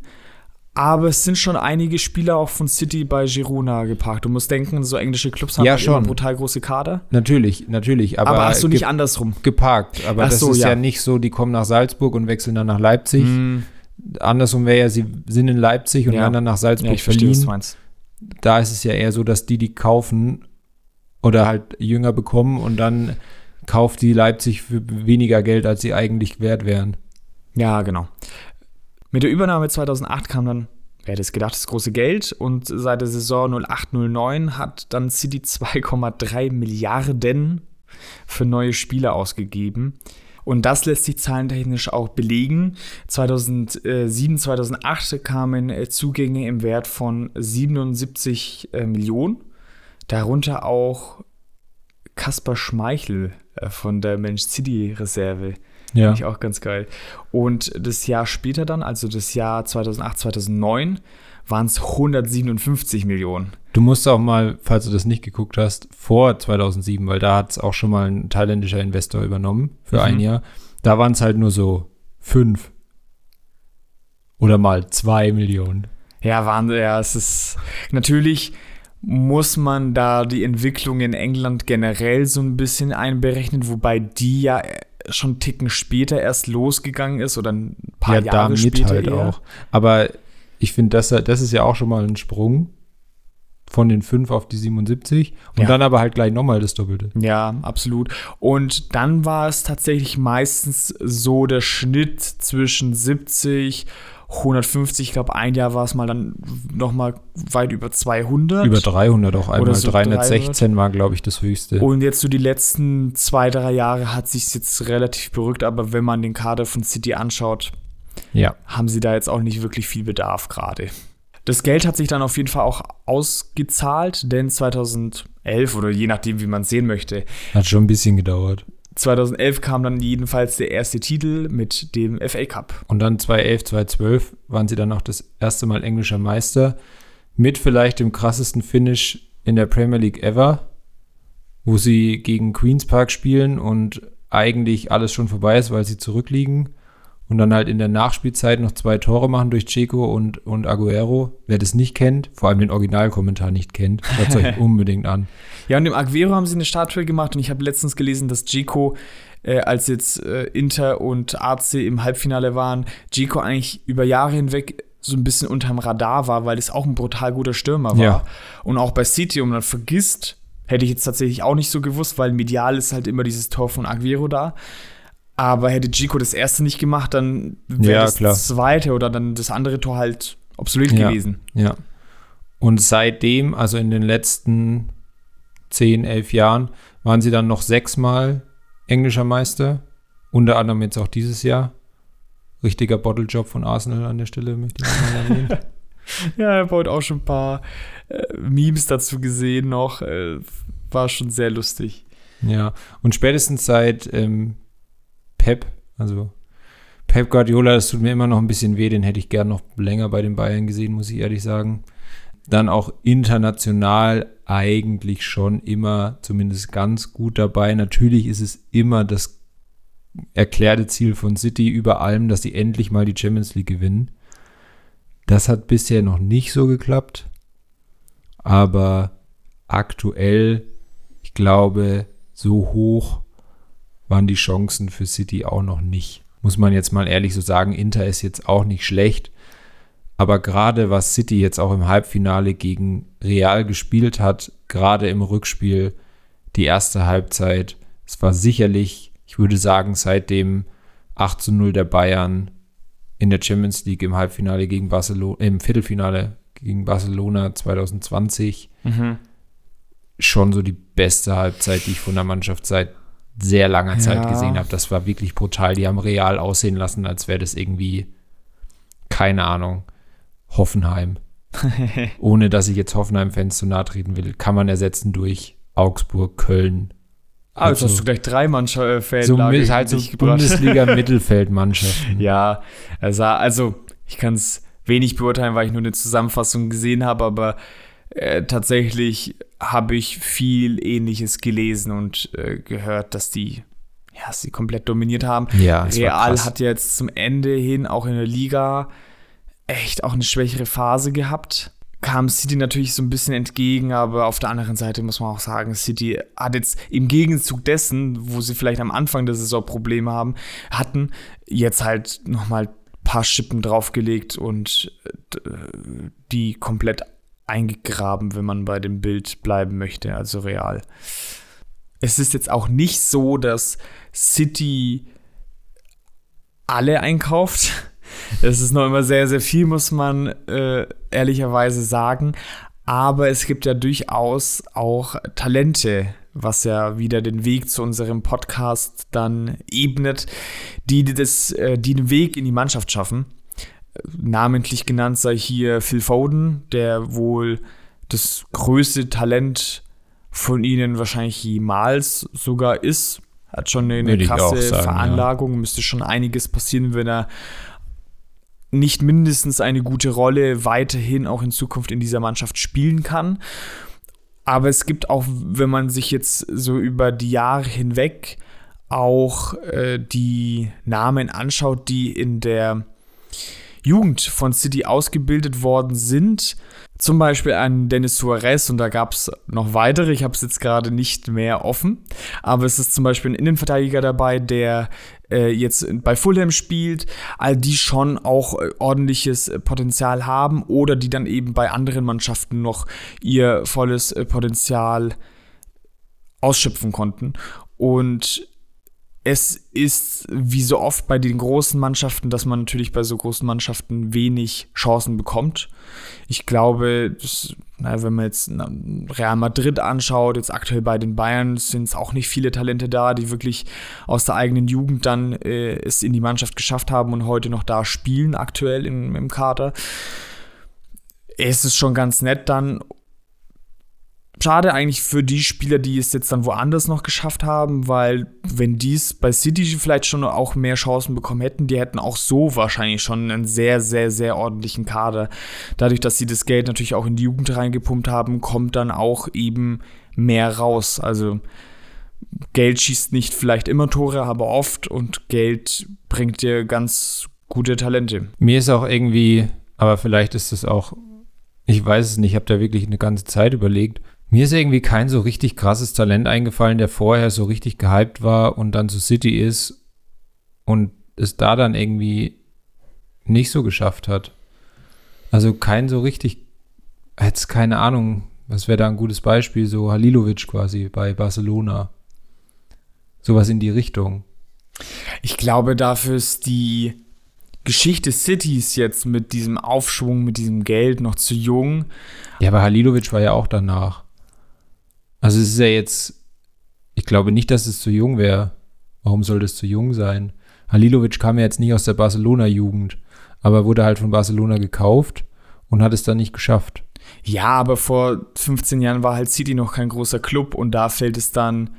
Aber es sind schon einige Spieler auch von City bei Girona geparkt. Du musst denken, so englische Clubs haben ja, schon. immer brutal große Kader. Natürlich, natürlich. Aber, aber hast du nicht andersrum? Geparkt. Aber Ach das so, ist ja. ja. nicht so, die kommen nach Salzburg und wechseln dann nach Leipzig. Mm. Andersrum wäre ja, sie sind in Leipzig und ja. werden dann nach Salzburg ja, ich verstehe, was du meinst. Da ist es ja eher so, dass die, die kaufen oder halt jünger bekommen und dann kauft die Leipzig für weniger Geld, als sie eigentlich wert wären. Ja, genau. Mit der Übernahme 2008 kam dann, wer hätte es gedacht, das große Geld und seit der Saison 0809 hat dann City 2,3 Milliarden für neue Spieler ausgegeben. Und das lässt sich zahlentechnisch auch belegen. 2007, 2008 kamen Zugänge im Wert von 77 äh, Millionen. Darunter auch Kaspar Schmeichel äh, von der Mensch City Reserve. Ja. Finde ich auch ganz geil. Und das Jahr später dann, also das Jahr 2008, 2009, waren es 157 Millionen. Du musst auch mal, falls du das nicht geguckt hast, vor 2007, weil da hat es auch schon mal ein thailändischer Investor übernommen für mhm. ein Jahr. Da waren es halt nur so fünf oder mal zwei Millionen. Ja, Wahnsinn. Ja, es ist natürlich muss man da die Entwicklung in England generell so ein bisschen einberechnen, wobei die ja schon einen Ticken später erst losgegangen ist oder ein paar ja, Jahre später halt eher. auch. Aber ich finde, das, das ist ja auch schon mal ein Sprung von den 5 auf die 77 und ja. dann aber halt gleich nochmal das Doppelte. Ja, absolut. Und dann war es tatsächlich meistens so der Schnitt zwischen 70 150, ich glaube, ein Jahr war es mal dann nochmal weit über 200. Über 300 auch einmal. So 316 300. war, glaube ich, das höchste. Und jetzt so die letzten zwei, drei Jahre hat sich jetzt relativ berückt, aber wenn man den Kader von City anschaut, ja. haben sie da jetzt auch nicht wirklich viel Bedarf gerade. Das Geld hat sich dann auf jeden Fall auch ausgezahlt, denn 2011 oder je nachdem, wie man es sehen möchte. Hat schon ein bisschen gedauert. 2011 kam dann jedenfalls der erste Titel mit dem FA Cup. Und dann 2011, 2012 waren sie dann auch das erste Mal englischer Meister mit vielleicht dem krassesten Finish in der Premier League ever, wo sie gegen Queens Park spielen und eigentlich alles schon vorbei ist, weil sie zurückliegen und dann halt in der Nachspielzeit noch zwei Tore machen durch Checo und, und Aguero. Wer das nicht kennt, vor allem den Originalkommentar nicht kennt, hört es euch <laughs> unbedingt an. Ja, und dem Aguero haben sie eine Statue gemacht und ich habe letztens gelesen, dass Checo, äh, als jetzt äh, Inter und AC im Halbfinale waren, Checo eigentlich über Jahre hinweg so ein bisschen unterm Radar war, weil es auch ein brutal guter Stürmer war. Ja. Und auch bei City, und man vergisst, hätte ich jetzt tatsächlich auch nicht so gewusst, weil medial ist halt immer dieses Tor von Aguero da. Aber hätte Chico das erste nicht gemacht, dann wäre ja, das klar. zweite oder dann das andere Tor halt obsolet ja, gewesen. Ja. Und seitdem, also in den letzten 10, 11 Jahren, waren sie dann noch sechsmal englischer Meister. Unter anderem jetzt auch dieses Jahr. Richtiger Bottlejob von Arsenal an der Stelle, möchte ich mal erwähnen. <laughs> ja, er baut auch schon ein paar äh, Memes dazu gesehen noch. Äh, war schon sehr lustig. Ja, und spätestens seit ähm, Pep, also Pep Guardiola, das tut mir immer noch ein bisschen weh, den hätte ich gern noch länger bei den Bayern gesehen, muss ich ehrlich sagen. Dann auch international eigentlich schon immer zumindest ganz gut dabei. Natürlich ist es immer das erklärte Ziel von City über allem, dass sie endlich mal die Champions League gewinnen. Das hat bisher noch nicht so geklappt. Aber aktuell, ich glaube, so hoch waren die Chancen für City auch noch nicht. Muss man jetzt mal ehrlich so sagen, Inter ist jetzt auch nicht schlecht. Aber gerade was City jetzt auch im Halbfinale gegen Real gespielt hat, gerade im Rückspiel, die erste Halbzeit, es war sicherlich, ich würde sagen, seit dem 8 zu 0 der Bayern in der Champions League im Halbfinale gegen Barcelona, im Viertelfinale gegen Barcelona 2020 mhm. schon so die beste Halbzeit, die ich von der Mannschaft seit sehr langer Zeit gesehen habe. Das war wirklich brutal. Die haben real aussehen lassen, als wäre das irgendwie, keine Ahnung, Hoffenheim. <laughs> Ohne dass ich jetzt Hoffenheim-Fans zu nahe treten will, kann man ersetzen durch Augsburg, Köln. Ah, jetzt hast du gleich drei Mannschaften. So mit, halt so Bundesliga-Mittelfeldmannschaften. <laughs> ja, also, also ich kann es wenig beurteilen, weil ich nur eine Zusammenfassung gesehen habe, aber äh, tatsächlich habe ich viel Ähnliches gelesen und äh, gehört, dass die ja, sie komplett dominiert haben. Ja, Real hat jetzt zum Ende hin auch in der Liga echt auch eine schwächere Phase gehabt. Kam City natürlich so ein bisschen entgegen, aber auf der anderen Seite muss man auch sagen, City hat jetzt im Gegenzug dessen, wo sie vielleicht am Anfang der Saison Probleme haben, hatten, jetzt halt nochmal ein paar Schippen draufgelegt und äh, die komplett eingegraben, wenn man bei dem Bild bleiben möchte, also real. es ist jetzt auch nicht so, dass City alle einkauft. <laughs> Es ist noch immer sehr, sehr viel, muss man äh, ehrlicherweise sagen. Aber es gibt ja durchaus auch Talente, was ja wieder den Weg zu unserem Podcast dann ebnet, die, das, äh, die den Weg in die Mannschaft schaffen. Namentlich genannt sei hier Phil Foden, der wohl das größte Talent von ihnen wahrscheinlich jemals sogar ist. Hat schon eine, eine krasse sagen, Veranlagung, ja. müsste schon einiges passieren, wenn er nicht mindestens eine gute Rolle weiterhin auch in Zukunft in dieser Mannschaft spielen kann. Aber es gibt auch, wenn man sich jetzt so über die Jahre hinweg auch äh, die Namen anschaut, die in der Jugend von City ausgebildet worden sind. Zum Beispiel ein Dennis Suarez und da gab es noch weitere. Ich habe es jetzt gerade nicht mehr offen. Aber es ist zum Beispiel ein Innenverteidiger dabei, der äh, jetzt bei Fulham spielt. All die schon auch äh, ordentliches äh, Potenzial haben oder die dann eben bei anderen Mannschaften noch ihr volles äh, Potenzial ausschöpfen konnten. Und es ist wie so oft bei den großen Mannschaften, dass man natürlich bei so großen Mannschaften wenig Chancen bekommt. Ich glaube, das, na, wenn man jetzt Real Madrid anschaut, jetzt aktuell bei den Bayern, sind es auch nicht viele Talente da, die wirklich aus der eigenen Jugend dann äh, es in die Mannschaft geschafft haben und heute noch da spielen, aktuell im, im Kader. Es ist schon ganz nett dann schade eigentlich für die Spieler, die es jetzt dann woanders noch geschafft haben, weil wenn die es bei City vielleicht schon auch mehr Chancen bekommen hätten, die hätten auch so wahrscheinlich schon einen sehr, sehr, sehr ordentlichen Kader. Dadurch, dass sie das Geld natürlich auch in die Jugend reingepumpt haben, kommt dann auch eben mehr raus. Also Geld schießt nicht vielleicht immer Tore, aber oft und Geld bringt dir ganz gute Talente. Mir ist auch irgendwie, aber vielleicht ist es auch, ich weiß es nicht, ich habe da wirklich eine ganze Zeit überlegt, mir ist irgendwie kein so richtig krasses Talent eingefallen, der vorher so richtig gehypt war und dann zu City ist und es da dann irgendwie nicht so geschafft hat. Also kein so richtig, jetzt keine Ahnung, was wäre da ein gutes Beispiel, so Halilovic quasi bei Barcelona. Sowas in die Richtung. Ich glaube, dafür ist die Geschichte Cities jetzt mit diesem Aufschwung, mit diesem Geld noch zu jung. Ja, aber Halilovic war ja auch danach. Also es ist ja jetzt, ich glaube nicht, dass es zu jung wäre. Warum soll das zu jung sein? Halilovic kam ja jetzt nicht aus der Barcelona-Jugend, aber wurde halt von Barcelona gekauft und hat es dann nicht geschafft. Ja, aber vor 15 Jahren war halt City noch kein großer Club und da fällt es dann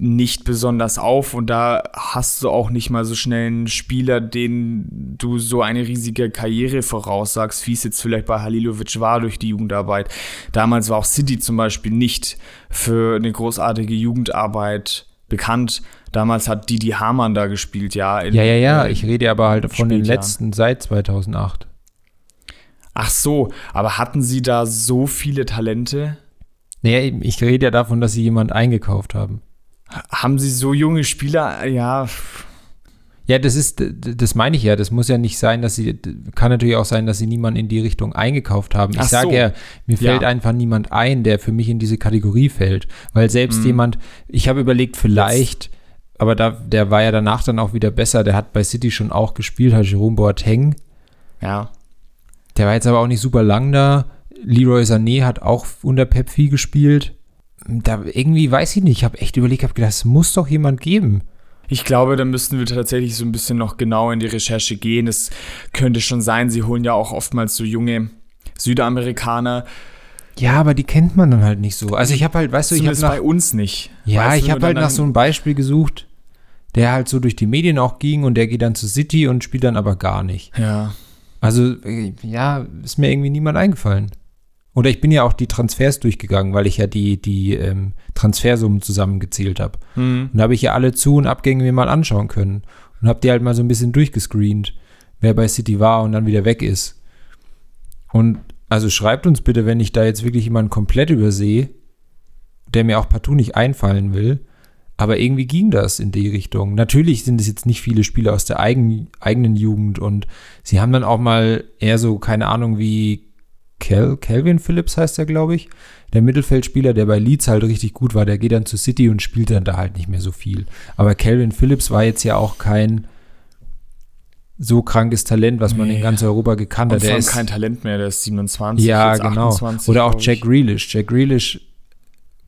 nicht besonders auf und da hast du auch nicht mal so schnell einen Spieler, den du so eine riesige Karriere voraussagst, wie es jetzt vielleicht bei Halilovic war durch die Jugendarbeit. Damals war auch City zum Beispiel nicht für eine großartige Jugendarbeit bekannt. Damals hat Didi Hamann da gespielt, ja. In, ja, ja, ja. Ich rede aber halt von den letzten seit 2008. Ach so, aber hatten sie da so viele Talente? Naja, ich rede ja davon, dass sie jemand eingekauft haben haben sie so junge Spieler, ja. Ja, das ist, das meine ich ja. Das muss ja nicht sein, dass sie, kann natürlich auch sein, dass sie niemanden in die Richtung eingekauft haben. Ich sage so. ja, mir fällt ja. einfach niemand ein, der für mich in diese Kategorie fällt. Weil selbst mhm. jemand, ich habe überlegt, vielleicht, Jetzt. aber da, der war ja danach dann auch wieder besser. Der hat bei City schon auch gespielt, hat Jerome Boateng. Ja. Der war jetzt aber auch nicht super lang da. Leroy Sané hat auch unter Pep viel gespielt da irgendwie weiß ich nicht, ich habe echt überlegt, habe gedacht, es muss doch jemand geben. Ich glaube, da müssten wir tatsächlich so ein bisschen noch genau in die Recherche gehen. Es könnte schon sein, sie holen ja auch oftmals so junge Südamerikaner. Ja, aber die kennt man dann halt nicht so. Also ich habe halt, weißt du, ich habe bei uns nicht. Ja, weißt ich habe halt nach so einem Beispiel gesucht, der halt so durch die Medien auch ging und der geht dann zu City und spielt dann aber gar nicht. Ja. Also ja, ist mir irgendwie niemand eingefallen. Oder ich bin ja auch die Transfers durchgegangen, weil ich ja die, die ähm, Transfersummen zusammengezählt habe. Mhm. Und da habe ich ja alle Zu- und Abgänge mir mal anschauen können. Und habe die halt mal so ein bisschen durchgescreent, wer bei City war und dann wieder weg ist. Und also schreibt uns bitte, wenn ich da jetzt wirklich jemanden komplett übersehe, der mir auch partout nicht einfallen will. Aber irgendwie ging das in die Richtung. Natürlich sind es jetzt nicht viele Spieler aus der eigen, eigenen Jugend und sie haben dann auch mal eher so, keine Ahnung, wie Cal Calvin Phillips heißt er, glaube ich. Der Mittelfeldspieler, der bei Leeds halt richtig gut war, der geht dann zu City und spielt dann da halt nicht mehr so viel. Aber Calvin Phillips war jetzt ja auch kein so krankes Talent, was man Nee. in ganz Europa gekannt hat. Der ist, kein Talent mehr, der ist 27, ja, genau. 28, Oder auch Jack. Grealish. Jack Grealish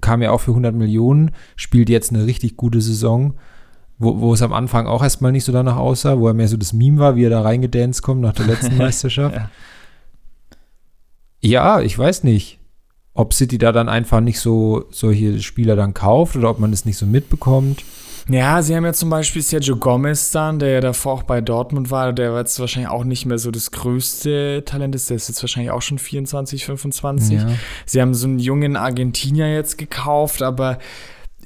kam ja auch für 100 Millionen, spielt jetzt eine richtig gute Saison, wo, wo es am Anfang auch erstmal nicht so danach aussah, wo er mehr so das Meme war, wie er da reingedanced kommt nach der letzten <laughs> Meisterschaft. Ja. Ja, ich weiß nicht, ob City da dann einfach nicht so solche Spieler dann kauft oder ob man es nicht so mitbekommt. Ja, sie haben ja zum Beispiel Sergio Gomez dann, der ja davor auch bei Dortmund war, der war jetzt wahrscheinlich auch nicht mehr so das größte Talent ist, der ist jetzt wahrscheinlich auch schon 24, 25. Ja. Sie haben so einen jungen Argentinier jetzt gekauft, aber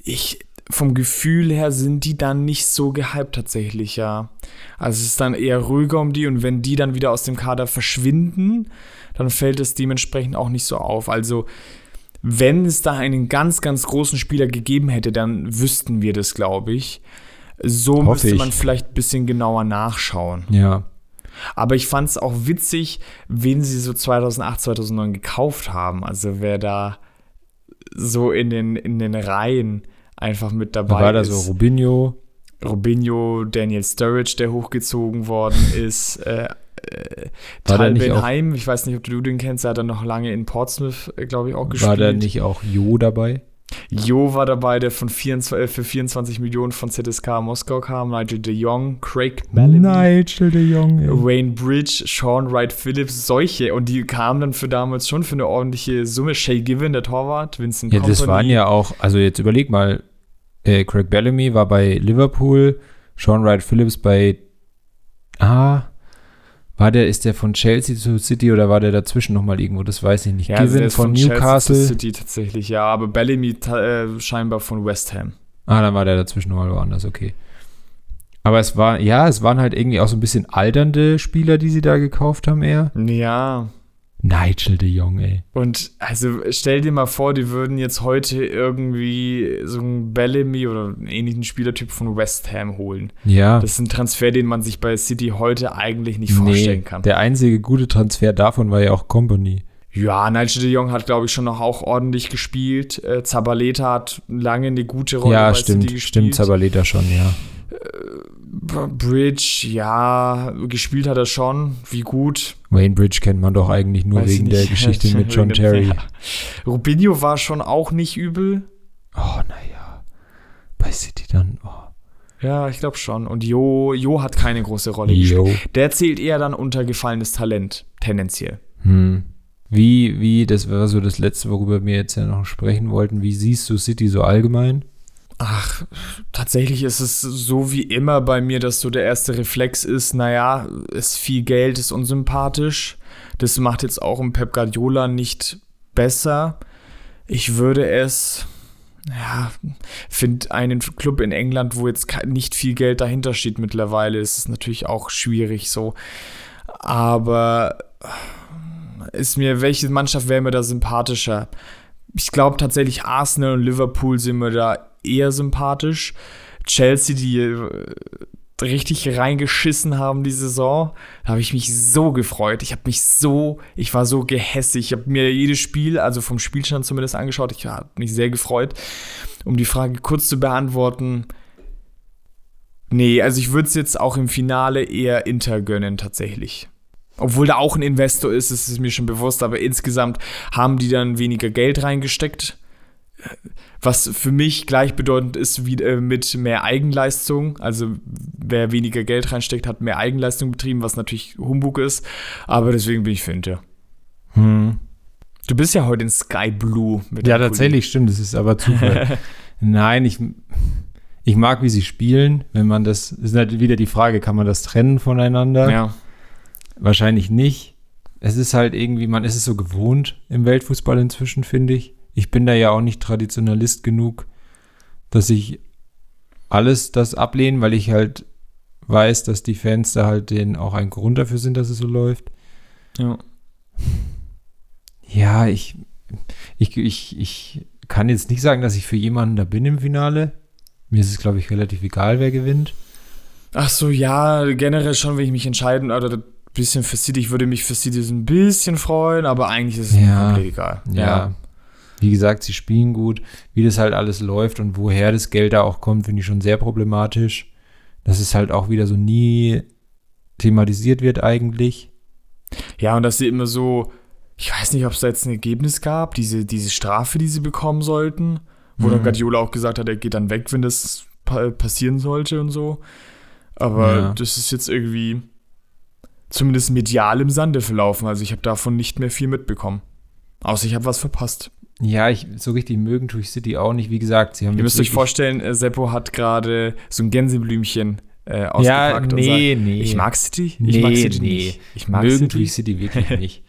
ich, vom Gefühl her sind die dann nicht so gehypt tatsächlich, ja. Also es ist dann eher ruhiger um die und wenn die dann wieder aus dem Kader verschwinden, dann fällt es dementsprechend auch nicht so auf. Also wenn es da einen ganz, ganz großen Spieler gegeben hätte, dann wüssten wir das, glaube ich. So Hoffe müsste ich. man vielleicht ein bisschen genauer nachschauen. Ja. Aber ich fand es auch witzig, wen sie so 2008, 2009 gekauft haben. Also wer da so in den, in den Reihen einfach mit Da dabei war da ist. so Robinho. Robinho, Daniel Sturridge, der hochgezogen worden <laughs> ist. Äh, äh, Tal Benheim, ich weiß nicht, ob du den kennst, der hat dann noch lange in Portsmouth, glaube ich, auch gespielt. War da nicht auch Jo dabei? Jo war dabei, der von 24, äh, für 24 Millionen von ZSK Moskau kam. Nigel de Jong, Craig Bellamy. Nigel de Jong. ey. Wayne Bridge, Sean Wright Phillips, solche. Und die kamen dann für damals schon für eine ordentliche Summe. Shay Given, der Torwart, Vincent Ja, das Kompany. waren ja auch, also jetzt überleg mal, äh, Craig Bellamy war bei Liverpool, Sean Wright Phillips bei, ah, war der, ist der von Chelsea zu City oder war der dazwischen nochmal irgendwo? Das weiß ich nicht. ja, also Given ist von, Chelsea Newcastle. zu City tatsächlich, ja. Aber Bellamy äh, scheinbar von West Ham. Ah, dann war der dazwischen nochmal woanders, okay. Aber es war, ja, es waren halt irgendwie auch so ein bisschen alternde Spieler, die sie da gekauft haben eher. Ja. Nigel de Jong, ey. Und also stell dir mal vor, die würden jetzt heute irgendwie so einen Bellamy oder einen ähnlichen Spielertyp von West Ham holen. Ja. Das ist ein Transfer, den man sich bei City heute eigentlich nicht vorstellen kann. der einzige gute Transfer davon war ja auch Company. Ja, Nigel de Jong hat, glaube ich, schon noch auch ordentlich gespielt. Äh, Zabaleta hat lange eine gute Rolle ja, bei stimmt, City stimmt, gespielt. Zabaleta schon, ja. B- Bridge, ja, gespielt hat er schon. Wie gut? Wayne Bridge kennt man doch eigentlich nur Weiß wegen der. Geschichte mit <laughs> John Terry. Ja. Rubinho war schon auch nicht übel. Oh, naja. Bei City dann. Oh. Ja, ich glaube schon. Und Jo, Jo hat keine große Rolle gespielt. Jo. Der zählt eher dann unter gefallenes Talent, tendenziell. Hm. Wie, wie, das war so das Letzte, worüber wir jetzt ja noch sprechen wollten. Wie siehst du City so allgemein? Ach, tatsächlich ist es so wie immer bei mir, dass so der erste Reflex ist, naja, ist viel Geld, ist unsympathisch. Das macht jetzt auch im Pep Guardiola nicht besser. Ich würde es, ja, finde einen Club in England, wo jetzt nicht viel Geld dahinter steht mittlerweile, ist es natürlich auch schwierig so. Aber ist mir, welche Mannschaft wäre mir da sympathischer? Ich glaube tatsächlich Arsenal und Liverpool sind mir da eher sympathisch. Chelsea, die äh, richtig reingeschissen haben die Saison, da habe ich mich so gefreut. Ich habe mich so, ich war so gehässig. Ich habe mir jedes Spiel, also vom Spielstand zumindest angeschaut. Ich habe mich sehr gefreut. Um die Frage kurz zu beantworten, nee, also ich würde es jetzt auch im Finale eher Inter gönnen tatsächlich. Obwohl da auch ein Investor ist, ist es mir schon bewusst, aber insgesamt haben die dann weniger Geld reingesteckt. Was für mich gleichbedeutend ist wie äh, mit mehr Eigenleistung. Also wer weniger Geld reinsteckt, hat mehr Eigenleistung betrieben, was natürlich Humbug ist. Aber deswegen bin ich für Inter. Hm. Du bist ja heute in Sky Blue. Ja, tatsächlich stimmt, das ist aber Zufall. <laughs> Nein, ich, ich mag, wie sie spielen. Wenn man das, ist halt wieder die Frage, kann man das trennen voneinander? Ja. Wahrscheinlich nicht. Es ist halt irgendwie, man ist es so gewohnt im Weltfußball inzwischen, finde ich. Ich bin da ja auch nicht Traditionalist genug, dass ich alles das ablehne, weil ich halt weiß, dass die Fans da halt denen auch ein Grund dafür sind, dass es so läuft. ja. Ja, ich, ich, ich, ich kann jetzt nicht sagen, dass ich für jemanden da bin im Finale. Mir ist es, glaube ich, relativ egal, wer gewinnt. Ach so, ja, generell schon, wenn ich mich entscheiden oder bisschen für City, ich würde mich für City so ein bisschen freuen, aber eigentlich ist es Ja. mir komplett egal. Ja. Wie gesagt, sie spielen gut. Wie das halt alles läuft und woher das Geld da auch kommt, finde ich schon sehr problematisch. Dass es halt auch wieder so nie thematisiert wird eigentlich. Ja, und dass sie immer so, ich weiß nicht, ob es da jetzt ein Ergebnis gab, diese, diese Strafe, die sie bekommen sollten, wo dann Mhm. Guardiola auch gesagt hat, er geht dann weg, wenn das pa passieren sollte und so. Aber Ja. das ist jetzt irgendwie zumindest medial im Sande verlaufen. Also ich habe davon nicht mehr viel mitbekommen. Außer ich habe was verpasst. Ja, ich, so richtig mögen tue ich City auch nicht. Wie gesagt, sie haben Ihr müsst euch vorstellen, äh, Seppo hat gerade so ein Gänseblümchen äh, Ja, ausgepackt und sagt, nee, nee. ich mag City, ich Nee, mag City nee. nicht. Ich mag mögen City. tue ich City wirklich <laughs> nicht.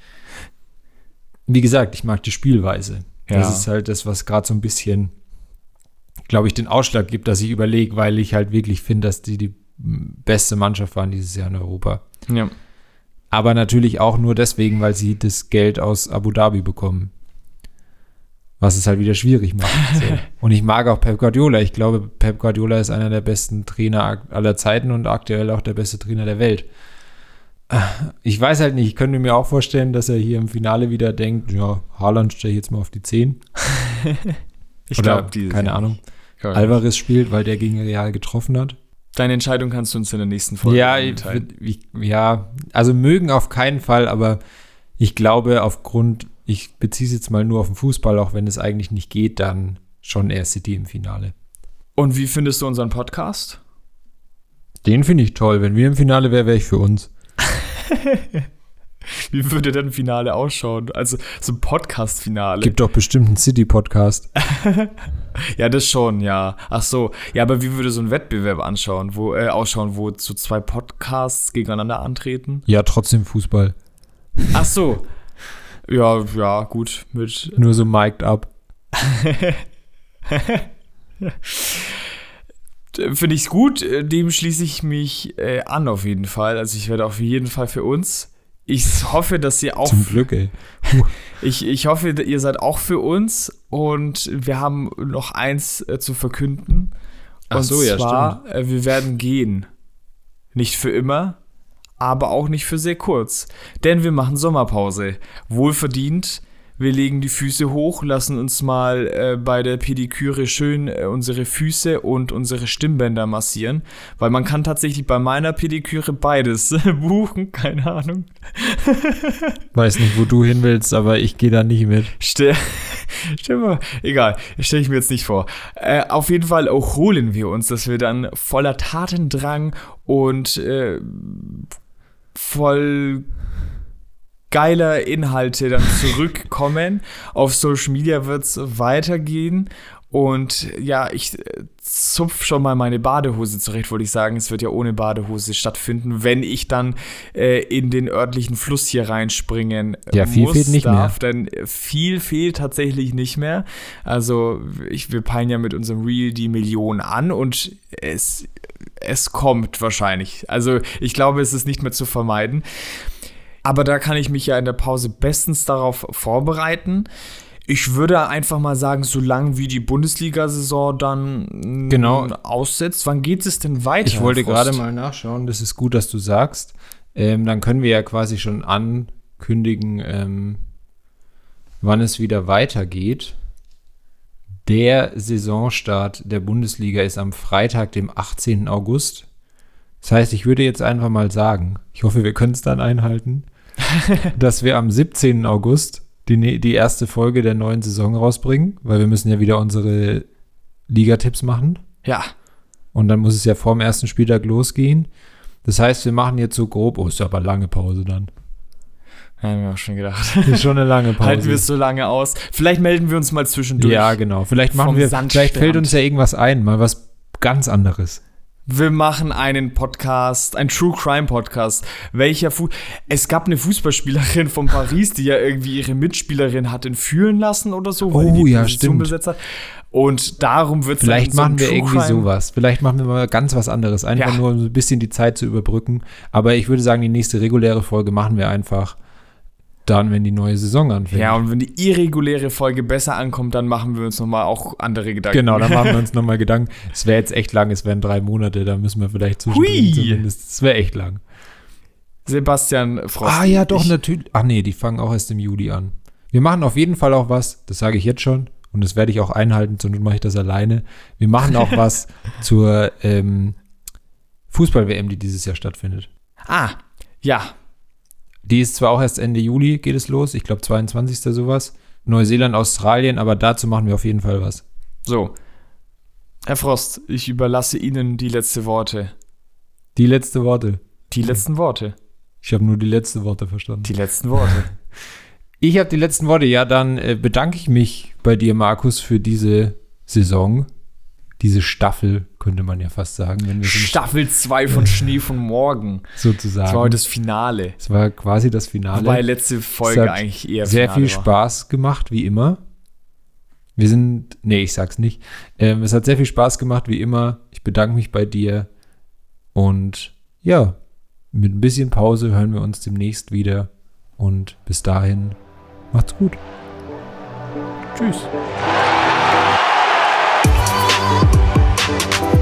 Wie gesagt, ich mag die Spielweise. Ja. Das ist halt das, was gerade so ein bisschen, glaube ich, den Ausschlag gibt, dass ich überlege, weil ich halt wirklich finde, dass die die beste Mannschaft waren dieses Jahr in Europa. Ja. Aber natürlich auch nur deswegen, weil sie das Geld aus Abu Dhabi bekommen. Was es halt wieder schwierig macht. So. <laughs> Und ich mag auch Pep Guardiola. Ich glaube, Pep Guardiola ist einer der besten Trainer aller Zeiten und aktuell auch der beste Trainer der Welt. Ich weiß halt nicht, ich könnte mir auch vorstellen, dass er hier im Finale wieder denkt, ja, Haaland stelle ich jetzt mal auf die 10. <laughs> Ich glaube, keine Ahnung, Alvarez spielt, weil der gegen Real getroffen hat. Deine Entscheidung kannst du uns in der nächsten Folge Ja, mitteilen. ich, ja, also mögen auf keinen Fall, aber ich glaube aufgrund, ich beziehe es jetzt mal nur auf den Fußball, auch wenn es eigentlich nicht geht, dann schon eher City im Finale. Und wie findest du unseren Podcast? Den finde ich toll. Wenn wir im Finale wären, wäre ich für uns. <laughs> Wie würde denn ein Finale ausschauen? Also so ein Podcast-Finale. Gibt doch bestimmt einen City-Podcast. <laughs> Ja, das schon, ja. Ach so. Ja, aber wie würde so ein Wettbewerb anschauen, wo, äh, ausschauen, wo so zwei Podcasts gegeneinander antreten? Ja, trotzdem Fußball. Ach so. Ja, ja, gut. Mit Nur so mic'd up. Finde ich gut, äh, dem schließe ich mich äh, an auf jeden Fall. Also ich werde auf jeden Fall für uns. Ich hoffe, dass ihr auch. Zum Glück, ey. <laughs> Ich, ich hoffe, ihr seid auch für uns und wir haben noch eins äh, zu verkünden. Ach und so, ja, zwar, äh, wir werden gehen. Nicht für immer, aber auch nicht für sehr kurz. Denn wir machen Sommerpause. Wohlverdient. Wir legen die Füße hoch, lassen uns mal äh, bei der Pediküre schön äh, unsere Füße und unsere Stimmbänder massieren. Weil man kann tatsächlich bei meiner Pediküre beides <laughs> buchen, keine Ahnung. <laughs> Weiß nicht, wo du hin willst, aber ich gehe da nicht mit. Stell, <laughs> stell mal, egal, stelle ich mir jetzt nicht vor. Äh, auf jeden Fall erholen wir uns, dass wir dann voller Tatendrang und äh, voll geiler Inhalte dann zurückkommen. Auf Social Media wird es weitergehen. Und ja, ich äh, zupf schon mal meine Badehose zurecht, wollte ich sagen. Es wird ja ohne Badehose stattfinden, wenn ich dann äh, in den örtlichen Fluss hier reinspringen äh, Ja, viel fehlt nicht darf. Denn viel fehlt tatsächlich nicht mehr. Also ich, wir peilen ja mit unserem Reel die Million an und es, es kommt wahrscheinlich. Also ich glaube, es ist nicht mehr zu vermeiden. Aber da kann ich mich ja in der Pause bestens darauf vorbereiten. Ich würde einfach mal sagen, solange wie die Bundesliga-Saison dann Genau. mm, aussetzt, wann geht es denn weiter? Ich wollte gerade mal nachschauen, das ist gut, dass du sagst. Ähm, dann können wir ja quasi schon ankündigen, ähm, wann es wieder weitergeht. Der Saisonstart der Bundesliga ist am Freitag, dem 18. August. Das heißt, ich würde jetzt einfach mal sagen, ich hoffe, wir können es dann einhalten, <laughs> dass wir am 17. August die, ne- die erste Folge der neuen Saison rausbringen, weil wir müssen ja wieder unsere Ligatipps machen. Ja, Und dann muss es ja vorm ersten Spieltag losgehen. Das heißt, wir machen jetzt so grob, oh, ist aber lange Pause dann. haben wir auch schon gedacht. <laughs> Ist schon eine lange Pause. Halten wir es so lange aus. Vielleicht melden wir uns mal zwischendurch. ja, genau. Vielleicht machen wir, vielleicht fällt uns ja irgendwas ein, mal was ganz anderes. Wir machen einen Podcast, ein True Crime Podcast. Welcher Fu Es gab eine Fußballspielerin von Paris, die ja irgendwie ihre Mitspielerin hat entführen lassen oder so, weil Oh, die ja, stimmt. besetzt hat. Und darum wird Vielleicht machen wir irgendwie Crime. sowas. Vielleicht machen wir mal ganz was anderes. Einfach Ja. nur um so ein bisschen die Zeit zu überbrücken. Aber ich würde sagen, die nächste reguläre Folge machen wir einfach dann, wenn die neue Saison anfängt. Ja, und wenn die irreguläre Folge besser ankommt, dann machen wir uns nochmal auch andere Gedanken. Genau, dann machen wir uns <laughs> nochmal Gedanken. Es wäre jetzt echt lang, es wären drei Monate, da müssen wir vielleicht zwischendrin zumindest. Es wäre echt lang. Sebastian Frost. Ah ja, doch, ich, natürlich. Ach nee, die fangen auch erst im Juli an. Wir machen auf jeden Fall auch was, das sage ich jetzt schon, und das werde ich auch einhalten, sonst mache ich das alleine. Wir machen auch <laughs> was zur ähm, Fußball-WM, die dieses Jahr stattfindet. Ah, ja. Die ist zwar auch erst Ende Juli, geht es los, ich glaube 22. sowas. Neuseeland, Australien, aber dazu machen wir auf jeden Fall was. So. Herr Frost, ich überlasse Ihnen die letzte Worte. Die letzte Worte. Die letzten Worte. Ich habe nur die letzten Worte verstanden. Die letzten Worte. <laughs> Ich habe die letzten Worte. Ja, dann äh, bedanke ich mich bei dir, Markus, für diese Saison. Diese Staffel, könnte man ja fast sagen. Wenn wir so Staffel 2 von <laughs> Schnee von morgen. sozusagen. Das war heute das Finale. Es war quasi das Finale. Wobei letzte Folge hat eigentlich eher sehr Finale viel war. Spaß gemacht, wie immer. Wir sind, nee, ich sag's nicht. Ähm, es hat sehr viel Spaß gemacht, wie immer. Ich bedanke mich bei dir. Und ja, mit ein bisschen Pause hören wir uns demnächst wieder. Und bis dahin, macht's gut. Tschüss. Thank you.